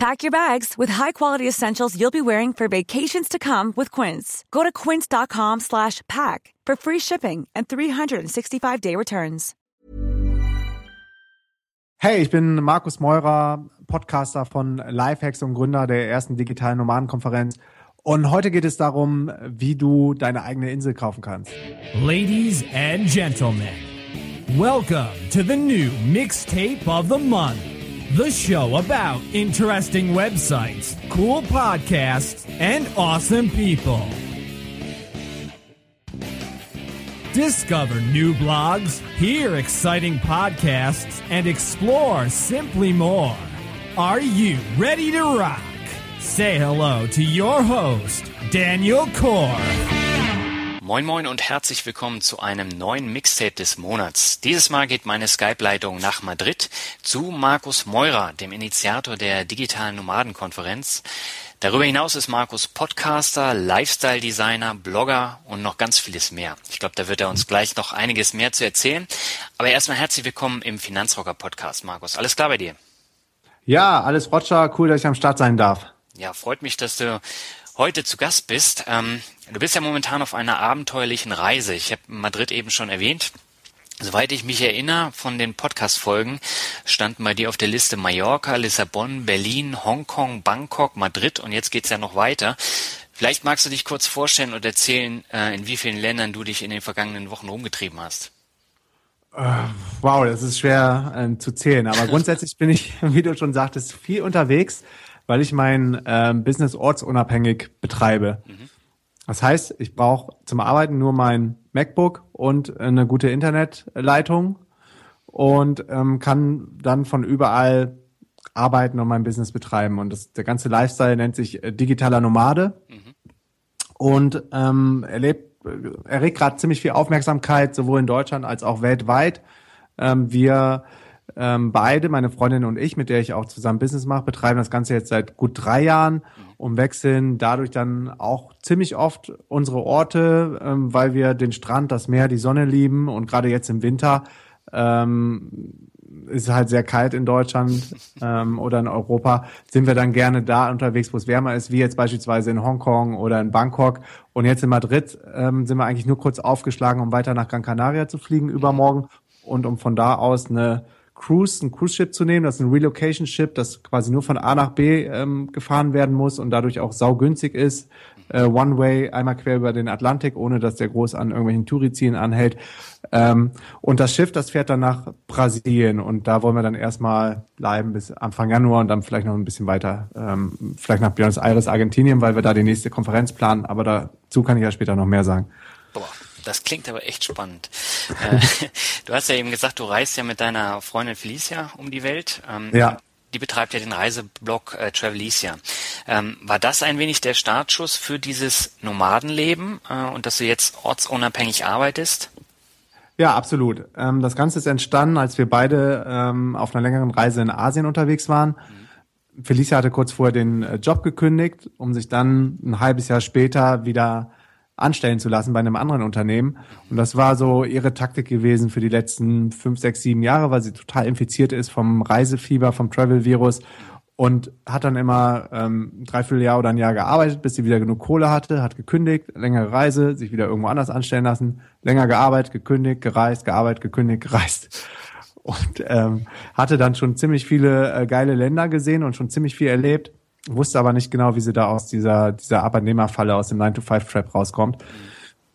Pack your bags with high-quality essentials you'll be wearing for vacations to come with Quince. Go to quince.com slash pack for free shipping and 365-day returns. Hey, ich bin Markus Meurer, Podcaster von Lifehacks und Gründer der ersten digitalen Nomadenkonferenz. Und heute geht es darum, wie du deine eigene Insel kaufen kannst. Ladies and gentlemen, welcome to the new mixtape of the month. The show about interesting websites, cool podcasts, and awesome people. Discover new blogs, hear exciting podcasts, and explore simply more. Are you ready to rock? Say hello to your host, Daniel Core. Moin Moin und herzlich willkommen zu einem neuen Mixtape des Monats. Dieses Mal geht meine Skype-Leitung nach Madrid zu Markus Meurer, dem Initiator der digitalen Nomadenkonferenz. Darüber hinaus ist Markus Podcaster, Lifestyle-Designer, Blogger und noch ganz vieles mehr. Ich glaube, da wird er uns gleich noch einiges mehr zu erzählen. Aber erstmal herzlich willkommen im Finanzrocker Podcast, Markus. Alles klar bei dir? Ja, alles Roger. Cool, dass ich am Start sein darf. Ja, freut mich, dass du heute zu Gast bist. Ähm, du bist ja momentan auf einer abenteuerlichen Reise. Ich habe Madrid eben schon erwähnt. Soweit ich mich erinnere von den Podcast-Folgen, standen bei dir auf der Liste Mallorca, Lissabon, Berlin, Hongkong, Bangkok, Madrid und jetzt geht's ja noch weiter. Vielleicht magst du dich kurz vorstellen und erzählen, äh, in wie vielen Ländern du dich in den vergangenen Wochen rumgetrieben hast. Äh, wow, das ist schwer äh, zu zählen. Aber grundsätzlich bin ich, wie du schon sagtest, viel unterwegs weil ich mein äh, Business ortsunabhängig betreibe. Mhm. Das heißt, ich brauche zum Arbeiten nur mein MacBook und eine gute Internetleitung und ähm, kann dann von überall arbeiten und mein Business betreiben. Und das, der ganze Lifestyle nennt sich äh, digitaler Nomade mhm. und ähm, erlebt, erregt gerade ziemlich viel Aufmerksamkeit, sowohl in Deutschland als auch weltweit. Ähm, wir ähm, beide, meine Freundin und ich, mit der ich auch zusammen Business mache, betreiben das Ganze jetzt seit gut drei Jahren und wechseln dadurch dann auch ziemlich oft unsere Orte, ähm, weil wir den Strand, das Meer, die Sonne lieben und gerade jetzt im Winter ähm, ist halt sehr kalt in Deutschland ähm, oder in Europa, sind wir dann gerne da unterwegs, wo es wärmer ist, wie jetzt beispielsweise in Hongkong oder in Bangkok. Und jetzt in Madrid ähm, sind wir eigentlich nur kurz aufgeschlagen, um weiter nach Gran Canaria zu fliegen übermorgen und um von da aus eine Cruise, ein Cruise-Ship zu nehmen. Das ist ein Relocation-Ship, das quasi nur von A nach B ähm, gefahren werden muss und dadurch auch saugünstig ist. Äh, One-Way, einmal quer über den Atlantik, ohne dass der groß an irgendwelchen Tourizien anhält. Ähm, und das Schiff, das fährt dann nach Brasilien und da wollen wir dann erstmal bleiben bis Anfang Januar und dann vielleicht noch ein bisschen weiter, ähm, vielleicht nach Buenos Aires, Argentinien, weil wir da die nächste Konferenz planen. Aber dazu kann ich ja später noch mehr sagen. Das klingt aber echt spannend. Äh, du hast ja eben gesagt, du reist ja mit deiner Freundin Felicia um die Welt. Ähm, ja. Die betreibt ja den Reiseblog äh, Travelicia. Ähm, war das ein wenig der Startschuss für dieses Nomadenleben äh, und dass du jetzt ortsunabhängig arbeitest? Ja, absolut. Ähm, das Ganze ist entstanden, als wir beide auf einer längeren Reise in Asien unterwegs waren. Mhm. Felicia hatte kurz vorher den Job gekündigt, um sich dann ein halbes Jahr später wieder anstellen zu lassen bei einem anderen Unternehmen. Und das war so ihre Taktik gewesen für die letzten fünf, sechs, sieben Jahre, weil sie total infiziert ist vom Reisefieber, vom Travel-Virus und hat dann immer ähm, dreiviertel Jahr oder ein Jahr gearbeitet, bis sie wieder genug Kohle hatte, hat gekündigt, längere Reise, sich wieder irgendwo anders anstellen lassen, länger gearbeitet, gekündigt, gereist, gearbeitet, gekündigt, gereist. Und ähm, hatte dann schon ziemlich viele äh, geile Länder gesehen und schon ziemlich viel erlebt wusste aber nicht genau, wie sie da aus dieser, dieser Arbeitnehmerfalle aus dem 9-to-5-Trap rauskommt.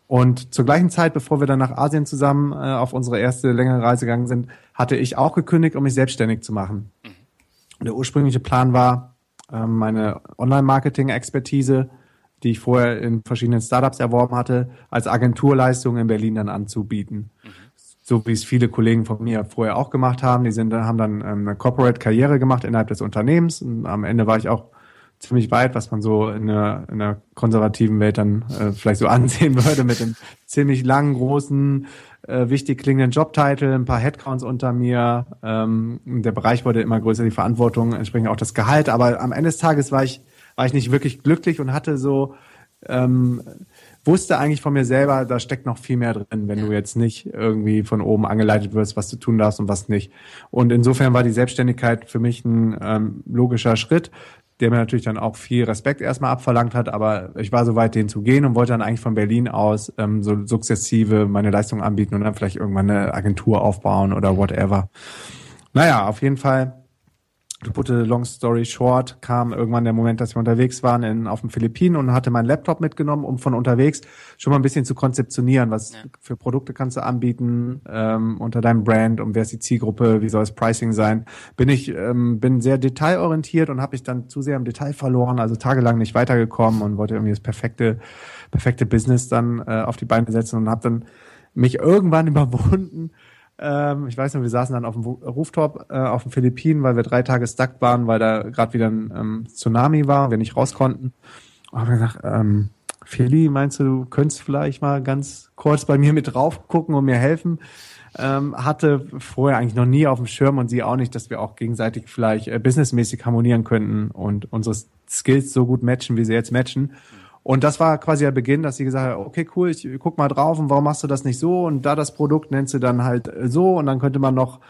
Und zur gleichen Zeit, bevor wir dann nach Asien zusammen äh, auf unsere erste längere Reise gegangen sind, hatte ich auch gekündigt, um mich selbstständig zu machen. Der ursprüngliche Plan war, äh, meine Online-Marketing-Expertise, die ich vorher in verschiedenen Startups erworben hatte, als Agenturleistung in Berlin dann anzubieten. Mhm. So wie es viele Kollegen von mir vorher auch gemacht haben. Die sind, haben dann ähm, eine Corporate-Karriere gemacht innerhalb des Unternehmens. Und am Ende war ich auch ziemlich weit, was man so in einer, in einer konservativen Welt dann äh, vielleicht so ansehen würde, mit einem ziemlich langen, großen, äh, wichtig klingenden Jobtitel, ein paar Headcounts unter mir. Ähm, der Bereich wurde immer größer, die Verantwortung, entsprechend auch das Gehalt. Aber am Ende des Tages war ich, war ich nicht wirklich glücklich und hatte so ähm, wusste eigentlich von mir selber, da steckt noch viel mehr drin, wenn du jetzt nicht irgendwie von oben angeleitet wirst, was du tun darfst und was nicht. Und insofern war die Selbstständigkeit für mich ein ähm, logischer Schritt, der mir natürlich dann auch viel Respekt erstmal abverlangt hat, aber ich war so weit, den zu gehen und wollte dann eigentlich von Berlin aus ähm, so sukzessive meine Leistung anbieten und dann vielleicht irgendwann eine Agentur aufbauen oder whatever. Naja, auf jeden Fall to put a long story short, kam irgendwann der Moment, dass wir unterwegs waren in, auf den Philippinen und hatte meinen Laptop mitgenommen, um von unterwegs schon mal ein bisschen zu konzeptionieren, was ja. für Produkte kannst du anbieten ähm, unter deinem Brand und wer ist die Zielgruppe, wie soll das Pricing sein. Bin ich ähm, bin sehr detailorientiert und habe mich dann zu sehr im Detail verloren, also tagelang nicht weitergekommen und wollte irgendwie das perfekte perfekte Business dann äh, auf die Beine setzen und habe dann mich irgendwann überwunden, ähm, ich weiß noch, wir saßen dann auf dem Rooftop äh, auf den Philippinen, weil wir drei Tage stuck waren, weil da gerade wieder ein ähm, Tsunami war, wir nicht raus konnten. Und haben gesagt, ähm, Feli, meinst du, du könntest vielleicht mal ganz kurz bei mir mit drauf gucken und mir helfen? Ähm, hatte vorher eigentlich noch nie auf dem Schirm und sie auch nicht, dass wir auch gegenseitig vielleicht äh, businessmäßig harmonieren könnten und unsere Skills so gut matchen, wie sie jetzt matchen. Und das war quasi der Beginn, dass sie gesagt hat, okay, cool, ich guck mal drauf und warum machst du das nicht so? Und da das Produkt nennst du dann halt so und dann könnte man noch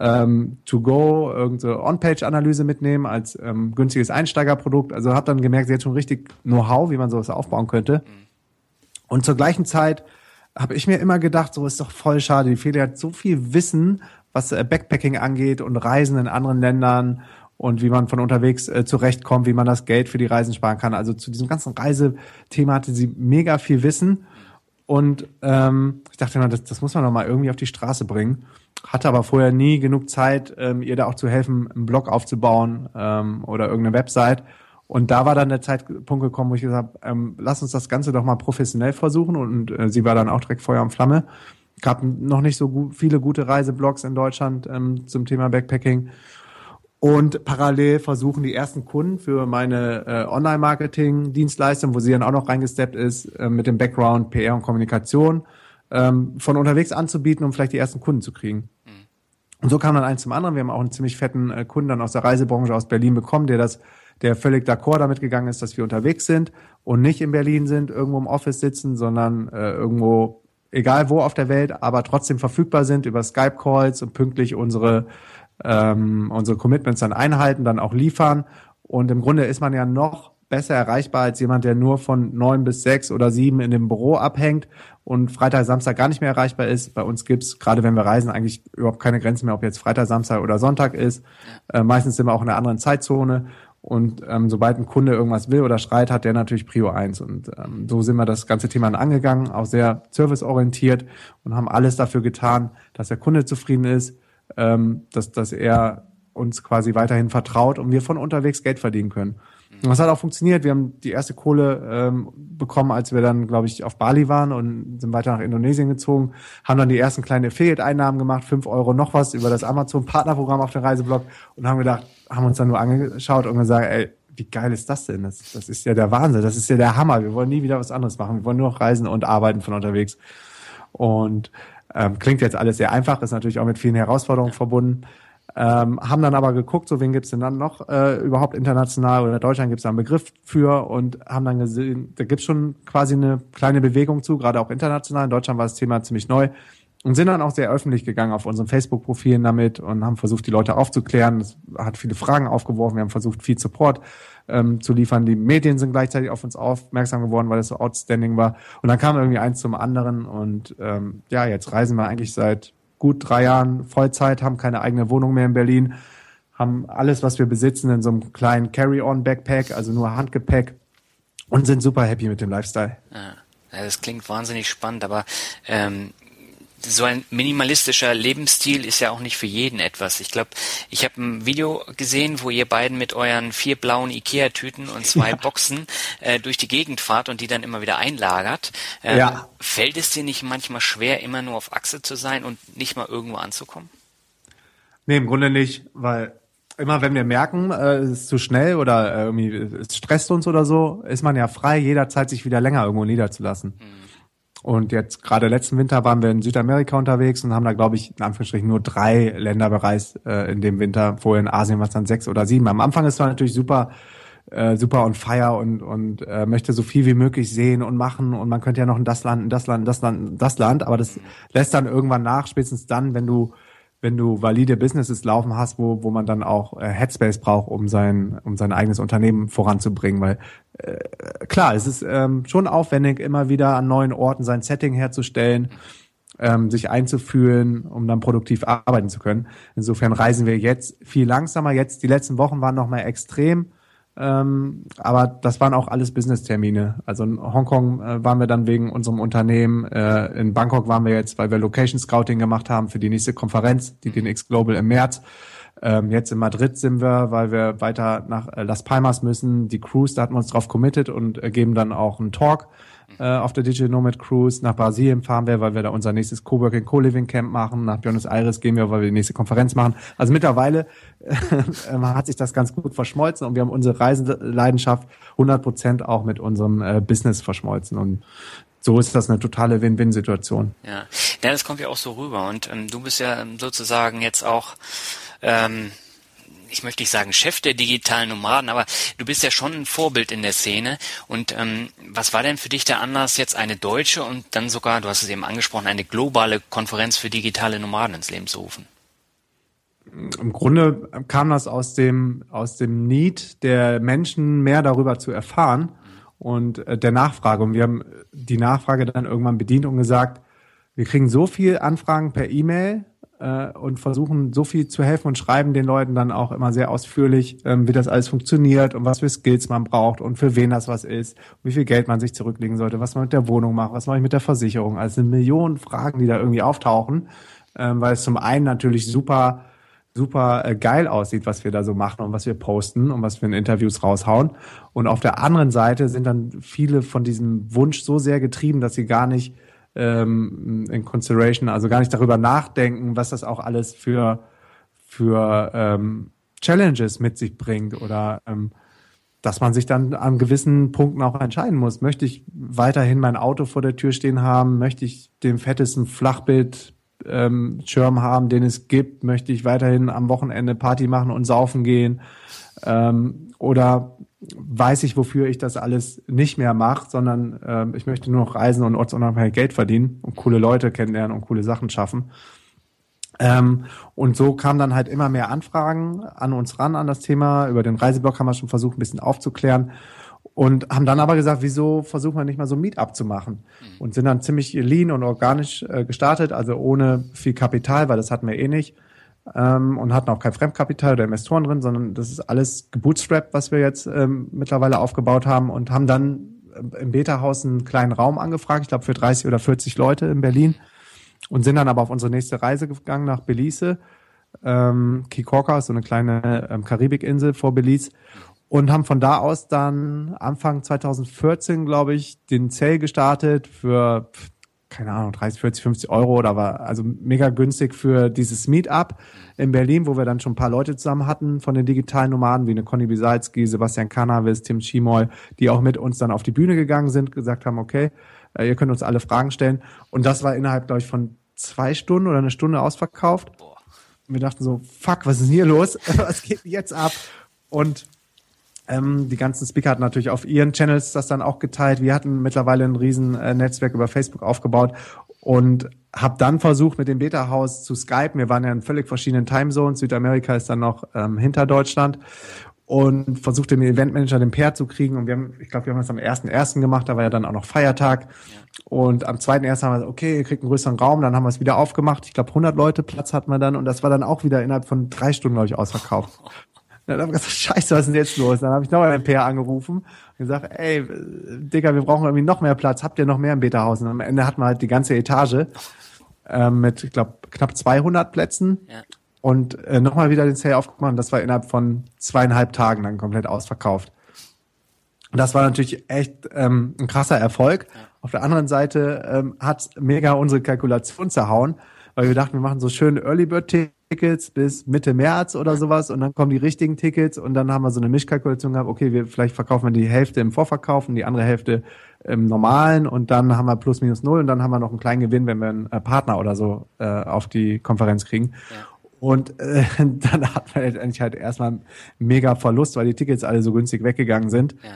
ähm, to go irgendeine On-Page-Analyse mitnehmen als ähm, günstiges Einsteigerprodukt. Also habe dann gemerkt, sie hat schon richtig Know-how, wie man sowas aufbauen könnte. Und zur gleichen Zeit habe ich mir immer gedacht, so ist doch voll schade. Die Feli hat so viel Wissen, was äh, Backpacking angeht und Reisen in anderen Ländern und wie man von unterwegs äh, zurechtkommt, wie man das Geld für die Reisen sparen kann. Also zu diesem ganzen Reisethema hatte sie mega viel Wissen. Und ähm, ich dachte immer, das, das muss man doch mal irgendwie auf die Straße bringen. Hatte aber vorher nie genug Zeit, ähm, ihr da auch zu helfen, einen Blog aufzubauen ähm, oder irgendeine Website. Und da war dann der Zeitpunkt gekommen, wo ich gesagt habe, ähm, lass uns das Ganze doch mal professionell versuchen. Und äh, sie war dann auch direkt Feuer und Flamme. Gab noch nicht so gut, viele gute Reiseblogs in Deutschland ähm, zum Thema Backpacking und parallel versuchen die ersten Kunden für meine äh, Online-Marketing-Dienstleistung, wo sie dann auch noch reingesteppt ist, äh, mit dem Background PR und Kommunikation, ähm, von unterwegs anzubieten, um vielleicht die ersten Kunden zu kriegen. Mhm. Und so kam dann eins zum anderen. Wir haben auch einen ziemlich fetten äh, Kunden dann aus der Reisebranche aus Berlin bekommen, der das, der völlig d'accord damit gegangen ist, dass wir unterwegs sind und nicht in Berlin sind, irgendwo im Office sitzen, sondern äh, irgendwo, egal wo auf der Welt, aber trotzdem verfügbar sind über Skype-Calls und pünktlich unsere ähm, unsere Commitments dann einhalten, dann auch liefern. Und im Grunde ist man ja noch besser erreichbar als jemand, der nur von neun bis sechs oder sieben in dem Büro abhängt und Freitag, Samstag gar nicht mehr erreichbar ist. Bei uns gibt's gerade wenn wir reisen, eigentlich überhaupt keine Grenzen mehr, ob jetzt Freitag, Samstag oder Sonntag ist. Äh, meistens sind wir auch in einer anderen Zeitzone. Und ähm, sobald ein Kunde irgendwas will oder schreit, hat der natürlich Prio eins. Und ähm, so sind wir das ganze Thema angegangen, auch sehr serviceorientiert und haben alles dafür getan, dass der Kunde zufrieden ist, ähm, dass, dass er uns quasi weiterhin vertraut und wir von unterwegs Geld verdienen können. Und das hat auch funktioniert. Wir haben die erste Kohle ähm, bekommen, als wir dann, glaube ich, auf Bali waren und sind weiter nach Indonesien gezogen, haben dann die ersten kleinen Affiliate-Einnahmen gemacht, fünf Euro noch was über das Amazon-Partnerprogramm auf dem Reiseblog und haben gedacht, haben uns dann nur angeschaut und gesagt, ey, wie geil ist das denn? Das, das ist ja der Wahnsinn, das ist ja der Hammer. Wir wollen nie wieder was anderes machen. Wir wollen nur noch reisen und arbeiten von unterwegs. Und ähm, klingt jetzt alles sehr einfach, ist natürlich auch mit vielen Herausforderungen verbunden. Ähm, haben dann aber geguckt, so wen gibt's denn dann noch äh, überhaupt international oder Deutschland gibt's da einen Begriff für und haben dann gesehen, da gibt's schon quasi eine kleine Bewegung zu, gerade auch international. In Deutschland war das Thema ziemlich neu und sind dann auch sehr öffentlich gegangen auf unseren Facebook-Profilen damit und haben versucht, die Leute aufzuklären. Das hat viele Fragen aufgeworfen. Wir haben versucht, viel Support ähm, zu liefern. Die Medien sind gleichzeitig auf uns aufmerksam geworden, weil es so outstanding war. Und dann kam irgendwie eins zum anderen und ähm, ja, jetzt reisen wir eigentlich seit gut drei Jahren Vollzeit, haben keine eigene Wohnung mehr in Berlin, haben alles, was wir besitzen, in so einem kleinen Carry-on-Backpack, also nur Handgepäck und sind super happy mit dem Lifestyle. Ja. Das klingt wahnsinnig spannend, aber ähm, so ein minimalistischer Lebensstil ist ja auch nicht für jeden etwas. Ich glaube, ich habe ein Video gesehen, wo ihr beiden mit euren vier blauen Ikea-Tüten und zwei ja. Boxen äh, durch die Gegend fahrt und die dann immer wieder einlagert. Ähm, ja. Fällt es dir nicht manchmal schwer, immer nur auf Achse zu sein und nicht mal irgendwo anzukommen? Nee, im Grunde nicht, weil immer wenn wir merken, äh, es ist zu schnell oder äh, irgendwie es stresst uns oder so, ist man ja frei, jederzeit sich wieder länger irgendwo niederzulassen. Mhm. Und jetzt gerade letzten Winter waren wir in Südamerika unterwegs und haben da, glaube ich, in Anführungsstrichen nur drei Länder bereist äh, in dem Winter. Vorher in Asien war es dann sechs oder sieben. Am Anfang ist es natürlich super, äh, super on fire und, und äh, möchte so viel wie möglich sehen und machen. Und man könnte ja noch in das Land, in das Land, in das Land, in das Land. Aber das lässt dann irgendwann nach, spätestens dann, wenn du wenn du valide Businesses laufen hast, wo, wo man dann auch äh, Headspace braucht, um sein, um sein eigenes Unternehmen voranzubringen. Weil äh, klar, es ist ähm, schon aufwendig, immer wieder an neuen Orten sein Setting herzustellen, ähm, sich einzufühlen, um dann produktiv arbeiten zu können. Insofern reisen wir jetzt viel langsamer. Jetzt die letzten Wochen waren noch mal extrem ähm, aber das waren auch alles Business-Termine. Also in Hongkong äh, waren wir dann wegen unserem Unternehmen. Äh, in Bangkok waren wir jetzt, weil wir Location Scouting gemacht haben für die nächste Konferenz, die DNX Global im März. Ähm, jetzt in Madrid sind wir, weil wir weiter nach äh, Las Palmas müssen. Die Cruise, da hatten wir uns drauf committed und äh, geben dann auch einen Talk äh, auf der Digital Nomad Cruise. Nach Brasilien fahren wir, weil wir da unser nächstes Coworking Co-Living Camp machen. Nach Buenos Aires gehen wir, weil wir die nächste Konferenz machen. Also mittlerweile äh, hat sich das ganz gut verschmolzen und wir haben unsere Reiseleidenschaft 100 Prozent auch mit unserem äh, Business verschmolzen und so ist das eine totale Win-Win-Situation. Ja. ja, das kommt ja auch so rüber. Und ähm, du bist ja sozusagen jetzt auch ähm, ich möchte nicht sagen Chef der digitalen Nomaden, aber du bist ja schon ein Vorbild in der Szene. Und ähm, was war denn für dich der Anlass, jetzt eine deutsche und dann sogar, du hast es eben angesprochen, eine globale Konferenz für digitale Nomaden ins Leben zu rufen? Im Grunde kam das aus dem, aus dem Need der Menschen, mehr darüber zu erfahren und äh, der Nachfrage. Und wir haben die Nachfrage dann irgendwann bedient und gesagt, wir kriegen so viel Anfragen per E-Mail, äh, und versuchen so viel zu helfen und schreiben den Leuten dann auch immer sehr ausführlich, ähm, wie das alles funktioniert und was für Skills man braucht und für wen das was ist, wie viel Geld man sich zurücklegen sollte, was man mit der Wohnung macht, was mache ich mit der Versicherung. Also eine Million Fragen, die da irgendwie auftauchen, ähm, weil es zum einen natürlich super super äh, geil aussieht, was wir da so machen und was wir posten und was wir in Interviews raushauen. Und auf der anderen Seite sind dann viele von diesem Wunsch so sehr getrieben, dass sie gar nicht ähm, in consideration, also gar nicht darüber nachdenken, was das auch alles für, für ähm, Challenges mit sich bringt oder ähm, dass man sich dann an gewissen Punkten auch entscheiden muss. Möchte ich weiterhin mein Auto vor der Tür stehen haben? Möchte ich den fettesten Flachbild ähm, haben, den es gibt? Möchte ich weiterhin am Wochenende Party machen und saufen gehen? Ähm, oder weiß ich, wofür ich das alles nicht mehr mache, sondern äh, ich möchte nur noch reisen und ortsunabhängig Geld verdienen und coole Leute kennenlernen und coole Sachen schaffen. Ähm, und so kamen dann halt immer mehr Anfragen an uns ran an das Thema. Über den Reiseblock haben wir schon versucht, ein bisschen aufzuklären und haben dann aber gesagt, wieso versuchen wir nicht mal so ein Meetup zu machen? Mhm. Und sind dann ziemlich lean und organisch äh, gestartet, also ohne viel Kapital, weil das hatten wir eh nicht ähm, und hatten auch kein Fremdkapital oder Investoren drin, sondern das ist alles gebootstrapped, was wir jetzt ähm, mittlerweile aufgebaut haben und haben dann äh, im Beta-Haus einen kleinen Raum angefragt, ich glaube für 30 oder 40 Leute in Berlin und sind dann aber auf unsere nächste Reise gegangen nach Belize. Ähm, Kikorka ist so eine kleine ähm, Karibikinsel vor Belize und haben von da aus dann Anfang 2014, glaube ich, den Zell gestartet für keine Ahnung, 30, 40, 50 Euro oder war also mega günstig für dieses Meetup in Berlin, wo wir dann schon ein paar Leute zusammen hatten von den digitalen Nomaden, wie eine Conny Bisalski, Sebastian Cannabis, Tim Schimoy, die auch mit uns dann auf die Bühne gegangen sind, gesagt haben, okay, äh, ihr könnt uns alle Fragen stellen. Und das war innerhalb, glaube ich, von zwei Stunden oder eine Stunde ausverkauft. Und wir dachten so, fuck, was ist denn hier los? was geht jetzt ab? Und ähm, die ganzen Speaker hatten natürlich auf ihren Channels das dann auch geteilt. Wir hatten mittlerweile ein riesen äh, Netzwerk über Facebook aufgebaut und habe dann versucht, mit dem Beta-Haus zu skypen. Wir waren ja in völlig verschiedenen Timezones. Südamerika ist dann noch ähm, hinter Deutschland und versuchte den Eventmanager den Pair zu kriegen. Und wir haben, ich glaube, wir haben das am ersten ersten gemacht, da war ja dann auch noch Feiertag. Und am zweiten ersten haben wir gesagt, okay, ihr kriegt einen größeren Raum, dann haben wir es wieder aufgemacht. Ich glaube, 100 Leute Platz hatten wir dann und das war dann auch wieder innerhalb von drei Stunden, glaube ich, ausverkauft. Dann haben wir gesagt, scheiße, was ist denn jetzt los? Dann habe ich nochmal ein PR angerufen und gesagt, ey, Digga, wir brauchen irgendwie noch mehr Platz. Habt ihr noch mehr im Beta-Haus? Und am Ende hatten wir halt die ganze Etage äh, mit, ich glaube, knapp 200 Plätzen. Ja. Und äh, nochmal wieder den Sale aufgemacht. Und das war innerhalb von zweieinhalb Tagen dann komplett ausverkauft. Und das war natürlich echt ähm, ein krasser Erfolg. Ja. Auf der anderen Seite ähm, hat mega unsere Kalkulation zerhauen, weil wir dachten, wir machen so schöne Early Bird Tickets bis Mitte März oder sowas und dann kommen die richtigen Tickets und dann haben wir so eine Mischkalkulation gehabt, okay, wir vielleicht verkaufen wir die Hälfte im Vorverkauf und die andere Hälfte im normalen und dann haben wir plus minus null und dann haben wir noch einen kleinen Gewinn, wenn wir einen äh, Partner oder so äh, auf die Konferenz kriegen. Ja. Und äh, dann hat man eigentlich halt erstmal mega Verlust, weil die Tickets alle so günstig weggegangen sind. Ja.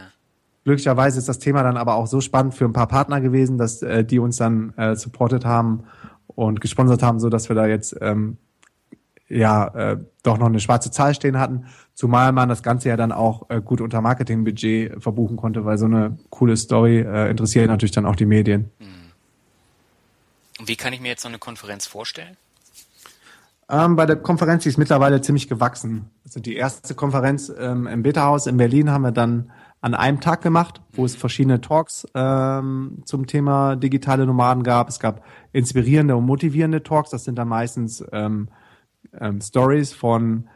Glücklicherweise ist das Thema dann aber auch so spannend für ein paar Partner gewesen, dass äh, die uns dann äh, supportet haben und gesponsert haben, so dass wir da jetzt ähm, ja äh, doch noch eine schwarze Zahl stehen hatten, zumal man das Ganze ja dann auch äh, gut unter Marketingbudget verbuchen konnte, weil so eine coole Story äh, interessiert natürlich dann auch die Medien. Hm. Wie kann ich mir jetzt so eine Konferenz vorstellen? Ähm, bei der Konferenz, die ist mittlerweile ziemlich gewachsen. Also die erste Konferenz ähm, im Beta-Haus in Berlin haben wir dann an einem Tag gemacht, wo es verschiedene Talks ähm, zum Thema digitale Nomaden gab. Es gab inspirierende und motivierende Talks. Das sind dann meistens ähm, ähm, Stories von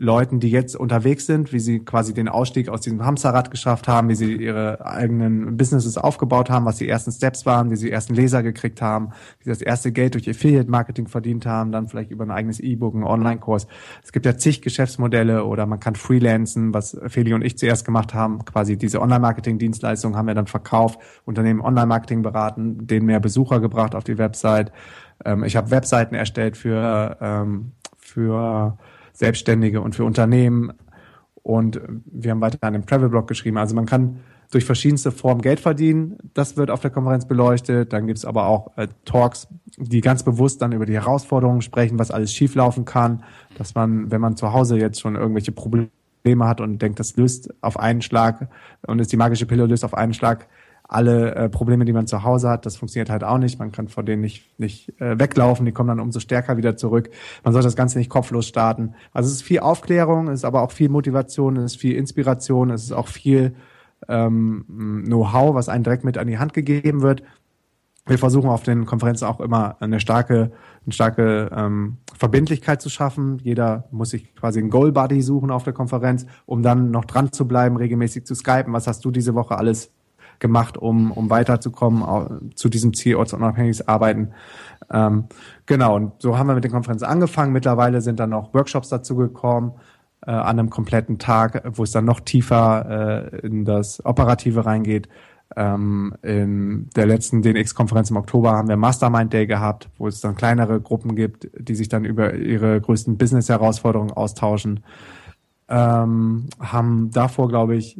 Leuten, die jetzt unterwegs sind, wie sie quasi den Ausstieg aus diesem Hamsterrad geschafft haben, wie sie ihre eigenen Businesses aufgebaut haben, was die ersten Steps waren, wie sie ersten Leser gekriegt haben, wie sie das erste Geld durch Affiliate-Marketing verdient haben, dann vielleicht über ein eigenes E-Book, einen Online-Kurs. Es gibt ja zig Geschäftsmodelle oder man kann freelancen, was Feli und ich zuerst gemacht haben. Quasi diese Online-Marketing-Dienstleistung haben wir dann verkauft, Unternehmen Online-Marketing beraten, denen mehr Besucher gebracht auf die Website. Ähm, ich habe Webseiten erstellt für, ähm, für Selbstständige und für Unternehmen. Und wir haben weiter dem Travel-Blog geschrieben. Also man kann durch verschiedenste Formen Geld verdienen. Das wird auf der Konferenz beleuchtet. Dann gibt es aber auch äh, Talks, die ganz bewusst dann über die Herausforderungen sprechen, was alles schieflaufen kann. Dass man, wenn man zu Hause jetzt schon irgendwelche Probleme hat und denkt, das löst auf einen Schlag und ist die magische Pille löst auf einen Schlag alle äh, Probleme, die man zu Hause hat, das funktioniert halt auch nicht. Man kann vor denen nicht, nicht äh, weglaufen, die kommen dann umso stärker wieder zurück. Man sollte das Ganze nicht kopflos starten. Also es ist viel Aufklärung, es ist aber auch viel Motivation, es ist viel Inspiration, es ist auch viel ähm, Know-how, was einem direkt mit an die Hand gegeben wird. Wir versuchen auf den Konferenzen auch immer eine starke, eine starke ähm, Verbindlichkeit zu schaffen. Jeder muss sich quasi einen Goal Buddy suchen auf der Konferenz, um dann noch dran zu bleiben, regelmäßig zu skypen. Was hast du diese Woche alles gemacht, um, um weiterzukommen zu diesem Ziel ortsunabhängiges Arbeiten. Ähm, genau, und so haben wir mit den Konferenzen angefangen. Mittlerweile sind dann noch Workshops dazu gekommen äh, an einem kompletten Tag, wo es dann noch tiefer äh, in das Operative reingeht. Ähm, in der letzten DNX-Konferenz im Oktober haben wir Mastermind Day gehabt, wo es dann kleinere Gruppen gibt, die sich dann über ihre größten Business-Herausforderungen austauschen. Ähm, haben davor, glaube ich,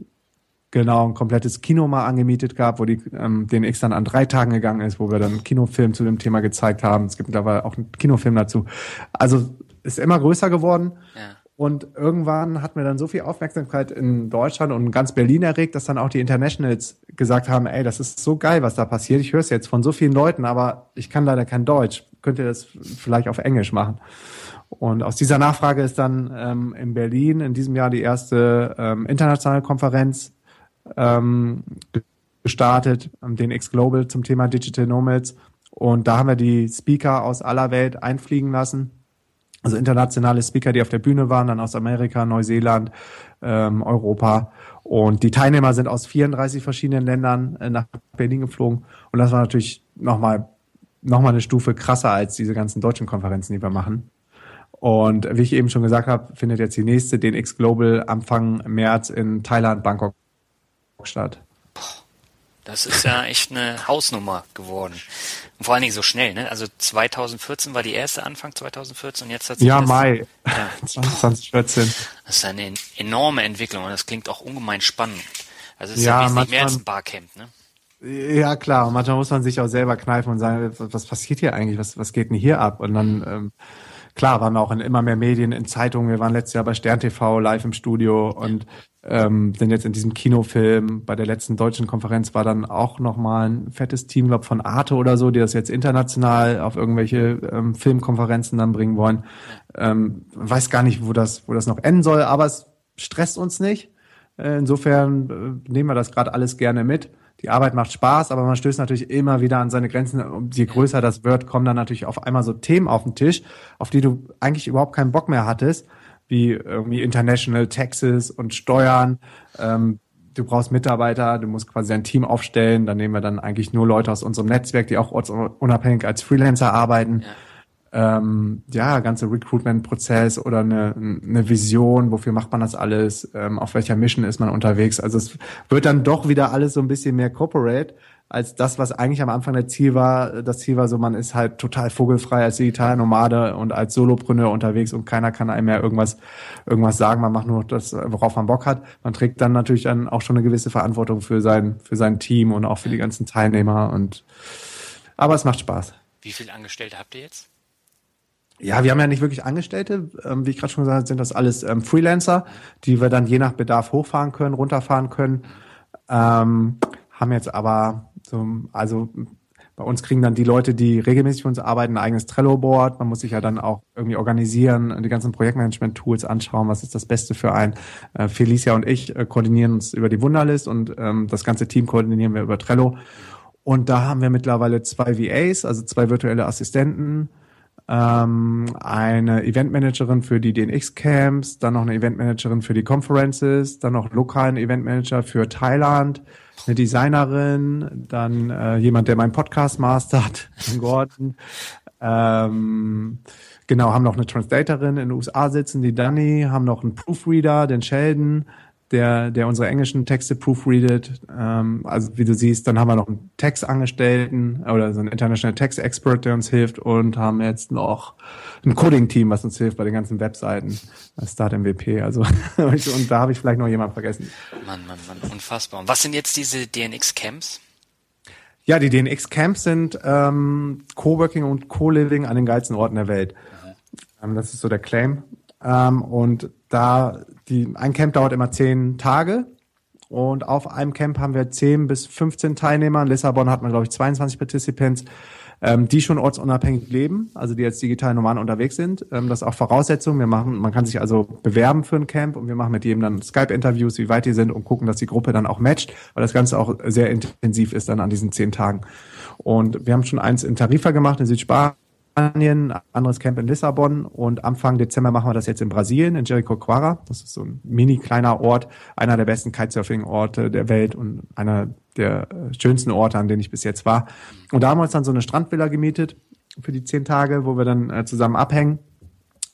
genau ein komplettes Kino mal angemietet gehabt, wo die ähm, DNX dann an drei Tagen gegangen ist, wo wir dann einen Kinofilm zu dem Thema gezeigt haben. Es gibt mittlerweile auch einen Kinofilm dazu. Also ist immer größer geworden. Ja. Und irgendwann hat mir dann so viel Aufmerksamkeit in Deutschland und ganz Berlin erregt, dass dann auch die Internationals gesagt haben, ey, das ist so geil, was da passiert. Ich höre es jetzt von so vielen Leuten, aber ich kann leider kein Deutsch. Könnt ihr das vielleicht auf Englisch machen? Und aus dieser Nachfrage ist dann ähm, in Berlin in diesem Jahr die erste ähm, internationale Konferenz ähm, gestartet, ähm, den X Global zum Thema Digital Nomads. Und da haben wir die Speaker aus aller Welt einfliegen lassen. Also internationale Speaker, die auf der Bühne waren, dann aus Amerika, Neuseeland, ähm, Europa. Und die Teilnehmer sind aus 34 verschiedenen Ländern äh, nach Berlin geflogen. Und das war natürlich nochmal noch mal eine Stufe krasser als diese ganzen deutschen Konferenzen, die wir machen. Und wie ich eben schon gesagt habe, findet jetzt die nächste, den X Global, Anfang März in Thailand, Bangkok statt. Das ist ja echt eine Hausnummer geworden. Und vor allen Dingen so schnell, ne? Also 2014 war die erste Anfang 2014 und jetzt hat sich Ja, das, Mai ja. 2014. Das ist eine enorme Entwicklung und das klingt auch ungemein spannend. Also es ist ja, ja wesentlich mehr als ein Barcamp, ne? Ja, klar. Und manchmal muss man sich auch selber kneifen und sagen, was passiert hier eigentlich? Was, was geht denn hier ab? Und dann, ähm, klar, waren wir auch in immer mehr Medien, in Zeitungen. Wir waren letztes Jahr bei Stern TV live im Studio und ähm, sind jetzt in diesem Kinofilm. Bei der letzten deutschen Konferenz war dann auch nochmal ein fettes Team, glaube von Arte oder so, die das jetzt international auf irgendwelche ähm, Filmkonferenzen dann bringen wollen. Ähm, weiß gar nicht, wo das, wo das noch enden soll, aber es stresst uns nicht. Äh, insofern äh, nehmen wir das gerade alles gerne mit. Die Arbeit macht Spaß, aber man stößt natürlich immer wieder an seine Grenzen. Und je größer das wird, kommen dann natürlich auf einmal so Themen auf den Tisch, auf die du eigentlich überhaupt keinen Bock mehr hattest wie irgendwie International Taxes und Steuern. Ähm, du brauchst Mitarbeiter, du musst quasi ein Team aufstellen. Dann nehmen wir dann eigentlich nur Leute aus unserem Netzwerk, die auch ortsunabhängig als Freelancer arbeiten. Ähm, ja, ganze Recruitment-Prozess oder eine, eine Vision, wofür macht man das alles, ähm, auf welcher Mission ist man unterwegs. Also es wird dann doch wieder alles so ein bisschen mehr corporate als das, was eigentlich am Anfang der Ziel war. Das Ziel war so, man ist halt total vogelfrei als digitaler Nomade und als Solopreneur unterwegs und keiner kann einem mehr irgendwas, irgendwas sagen. Man macht nur das, worauf man Bock hat. Man trägt dann natürlich dann auch schon eine gewisse Verantwortung für sein, für sein Team und auch für die ganzen Teilnehmer und, aber es macht Spaß. Wie viele Angestellte habt ihr jetzt? Ja, wir haben ja nicht wirklich Angestellte. Ähm, wie ich gerade schon gesagt habe, sind das alles ähm, Freelancer, die wir dann je nach Bedarf hochfahren können, runterfahren können. Ähm, haben jetzt aber so, also bei uns kriegen dann die Leute, die regelmäßig für uns arbeiten, ein eigenes Trello-Board. Man muss sich ja dann auch irgendwie organisieren, die ganzen Projektmanagement-Tools anschauen, was ist das Beste für einen. Äh, Felicia und ich äh, koordinieren uns über die Wunderlist und ähm, das ganze Team koordinieren wir über Trello. Und da haben wir mittlerweile zwei VAs, also zwei virtuelle Assistenten, ähm, eine Eventmanagerin für die DNX-Camps, dann noch eine Eventmanagerin für die Conferences, dann noch lokalen Eventmanager für Thailand, eine Designerin, dann äh, jemand, der meinen Podcast mastert, Gordon. Ähm, genau, haben noch eine Translatorin in den USA sitzen, die Danny, haben noch einen Proofreader, den Sheldon, der, der unsere englischen Texte proofreadet. Ähm, also wie du siehst, dann haben wir noch einen Textangestellten oder so einen International Text Expert, der uns hilft und haben jetzt noch ein Coding-Team, was uns hilft bei den ganzen Webseiten. Start MVP. Also und da habe ich vielleicht noch jemanden vergessen. Mann, Mann, Mann, unfassbar. Und was sind jetzt diese DNX-Camps? Ja, die DNX-Camps sind ähm, Coworking und Co-Living an den geilsten Orten der Welt. Mhm. Ähm, das ist so der Claim. Ähm, und da die, ein Camp dauert immer zehn Tage. Und auf einem Camp haben wir 10 bis 15 Teilnehmer. In Lissabon hat man, glaube ich, 22 Participants, ähm, die schon ortsunabhängig leben, also die als digitale Nomaden unterwegs sind. Ähm, das ist auch Voraussetzung. Wir machen, man kann sich also bewerben für ein Camp und wir machen mit jedem dann Skype-Interviews, wie weit die sind und gucken, dass die Gruppe dann auch matcht, weil das Ganze auch sehr intensiv ist dann an diesen zehn Tagen. Und wir haben schon eins in Tarifa gemacht, in Südspanien Spanien, anderes Camp in Lissabon und Anfang Dezember machen wir das jetzt in Brasilien, in Jericoacoara. Das ist so ein mini kleiner Ort, einer der besten Kitesurfing-Orte der Welt und einer der äh, schönsten Orte, an denen ich bis jetzt war. Und da haben wir uns dann so eine Strandvilla gemietet für die zehn Tage, wo wir dann äh, zusammen abhängen,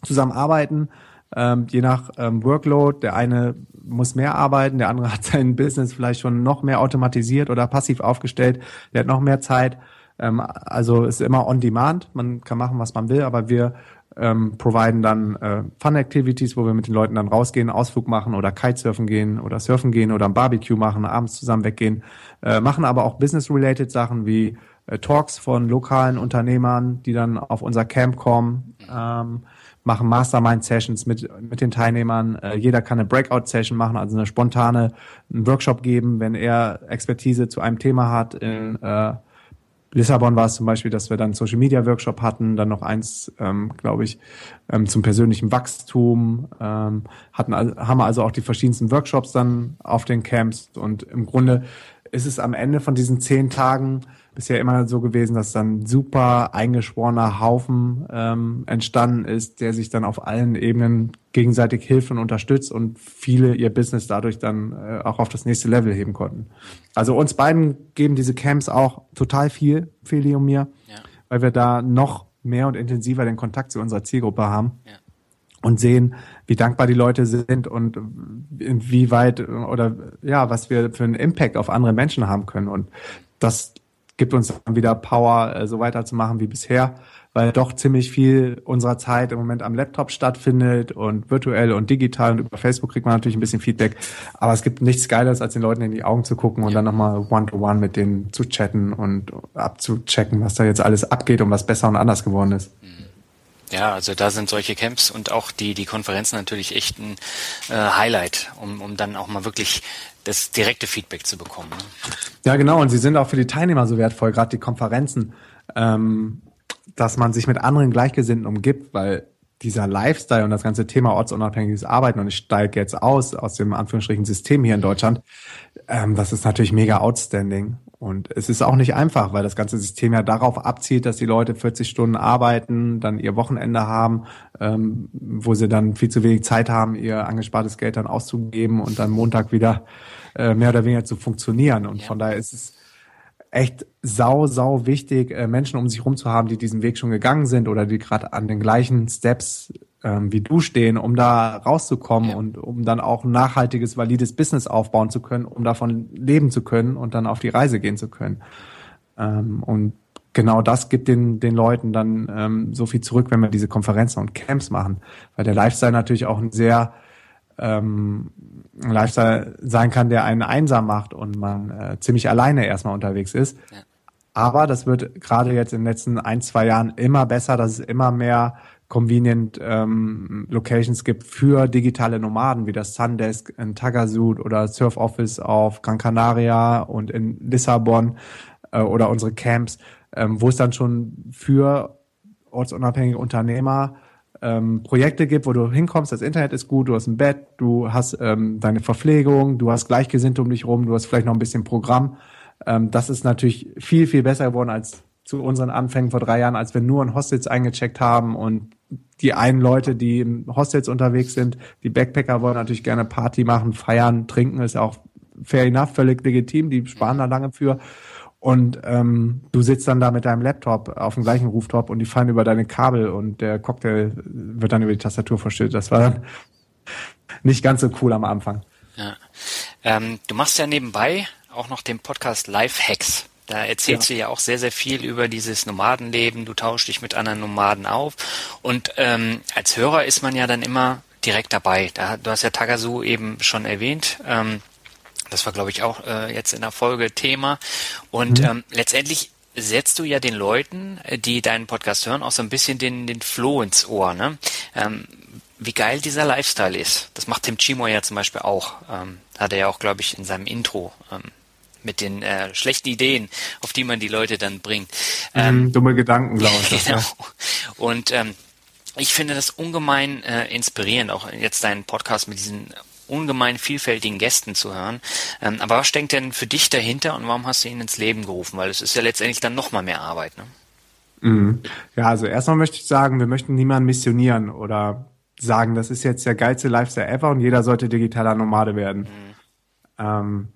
zusammen arbeiten. Ähm, je nach ähm, Workload, der eine muss mehr arbeiten, der andere hat sein Business vielleicht schon noch mehr automatisiert oder passiv aufgestellt, der hat noch mehr Zeit. Ähm, also ist immer on demand. Man kann machen, was man will, aber wir ähm, providen dann äh, Fun Activities, wo wir mit den Leuten dann rausgehen, Ausflug machen oder Kitesurfen gehen oder surfen gehen oder ein Barbecue machen, abends zusammen weggehen, äh, machen aber auch Business-related Sachen wie äh, Talks von lokalen Unternehmern, die dann auf unser Camp kommen, ähm, machen Mastermind-Sessions mit, mit den Teilnehmern. Äh, jeder kann eine Breakout-Session machen, also eine spontane, einen Workshop geben, wenn er Expertise zu einem Thema hat in äh, Lissabon war es zum Beispiel, dass wir dann Social Media Workshop hatten, dann noch eins, ähm, glaube ich, ähm, zum persönlichen Wachstum, ähm, hatten, haben wir also auch die verschiedensten Workshops dann auf den Camps und im Grunde ist es am Ende von diesen zehn Tagen bisher immer so gewesen, dass dann super eingeschworener Haufen ähm, entstanden ist, der sich dann auf allen Ebenen gegenseitig hilft und unterstützt und viele ihr Business dadurch dann äh, auch auf das nächste Level heben konnten. Also uns beiden geben diese Camps auch total viel, Feli und mir, ja. weil wir da noch mehr und intensiver den Kontakt zu unserer Zielgruppe haben. Ja und sehen, wie dankbar die Leute sind und inwieweit oder ja, was wir für einen Impact auf andere Menschen haben können. Und das gibt uns dann wieder Power, äh, so weiterzumachen wie bisher, weil doch ziemlich viel unserer Zeit im Moment am Laptop stattfindet und virtuell und digital und über Facebook kriegt man natürlich ein bisschen Feedback. Aber es gibt nichts Geiles, als den Leuten in die Augen zu gucken und dann nochmal one-to-one mit denen zu chatten und abzuchecken, was da jetzt alles abgeht und was besser und anders geworden ist. Ja, also da sind solche Camps und auch die, die Konferenzen natürlich echt ein äh, Highlight, um, um dann auch mal wirklich das direkte Feedback zu bekommen. Ne? Ja, genau. Und sie sind auch für die Teilnehmer so wertvoll, gerade die Konferenzen, ähm, dass man sich mit anderen Gleichgesinnten umgibt, weil dieser Lifestyle und das ganze Thema ortsunabhängiges Arbeiten und ich steige jetzt aus aus dem Anführungsstrichen System hier in Deutschland, ähm, das ist natürlich mega outstanding und es ist auch nicht einfach, weil das ganze System ja darauf abzielt, dass die Leute 40 Stunden arbeiten, dann ihr Wochenende haben, ähm, wo sie dann viel zu wenig Zeit haben, ihr angespartes Geld dann auszugeben und dann Montag wieder äh, mehr oder weniger zu funktionieren. Und ja. von daher ist es echt sau, sau wichtig, äh, Menschen um sich herum zu haben, die diesen Weg schon gegangen sind oder die gerade an den gleichen Steps ähm, wie du stehen, um da rauszukommen ja. und um dann auch ein nachhaltiges, valides Business aufbauen zu können, um davon leben zu können und dann auf die Reise gehen zu können. Ähm, und genau das gibt den, den Leuten dann ähm, so viel zurück, wenn wir diese Konferenzen und Camps machen. Weil der Lifestyle natürlich auch ein sehr ähm, Lifestyle sein kann, der einen einsam macht und man äh, ziemlich alleine erstmal unterwegs ist. Ja. Aber das wird gerade jetzt in den letzten ein, zwei Jahren immer besser, dass es immer mehr convenient ähm, Locations gibt für digitale Nomaden, wie das Sundesk in Tagasud oder Surf Office auf Gran Canaria und in Lissabon äh, oder unsere Camps, ähm, wo es dann schon für ortsunabhängige Unternehmer ähm, Projekte gibt, wo du hinkommst, das Internet ist gut, du hast ein Bett, du hast ähm, deine Verpflegung, du hast Gleichgesinnte um dich rum, du hast vielleicht noch ein bisschen Programm. Ähm, das ist natürlich viel, viel besser geworden als zu unseren Anfängen vor drei Jahren, als wir nur in Hostels eingecheckt haben und die einen Leute, die in Hostels unterwegs sind, die Backpacker wollen natürlich gerne Party machen, feiern, trinken, ist auch fair enough, völlig legitim, die sparen da lange für. Und ähm, du sitzt dann da mit deinem Laptop auf dem gleichen Rooftop und die fallen über deine Kabel und der Cocktail wird dann über die Tastatur verschüttet. Das war dann nicht ganz so cool am Anfang. Ja. Ähm, du machst ja nebenbei auch noch den Podcast Live Hacks. Da erzählst ja. du ja auch sehr, sehr viel über dieses Nomadenleben. Du tauschst dich mit anderen Nomaden auf. Und ähm, als Hörer ist man ja dann immer direkt dabei. Da, du hast ja Tagazu eben schon erwähnt. Ähm, das war, glaube ich, auch äh, jetzt in der Folge Thema. Und mhm. ähm, letztendlich setzt du ja den Leuten, äh, die deinen Podcast hören, auch so ein bisschen den, den Floh ins Ohr. Ne? Ähm, wie geil dieser Lifestyle ist. Das macht Tim Chimo ja zum Beispiel auch. Ähm, hat er ja auch, glaube ich, in seinem Intro ähm, mit den äh, schlechten Ideen, auf die man die Leute dann bringt. Mhm, ähm, dumme Gedanken, glaube ich. genau. Und ähm, ich finde das ungemein äh, inspirierend, auch jetzt deinen Podcast mit diesen ungemein vielfältigen Gästen zu hören. Ähm, aber was steckt denn für dich dahinter und warum hast du ihn ins Leben gerufen? Weil es ist ja letztendlich dann nochmal mehr Arbeit, ne? Mhm. Ja, also erstmal möchte ich sagen, wir möchten niemanden missionieren oder sagen, das ist jetzt der geilste Lifestyle ever und jeder sollte digitaler Nomade werden. Mhm. Ähm,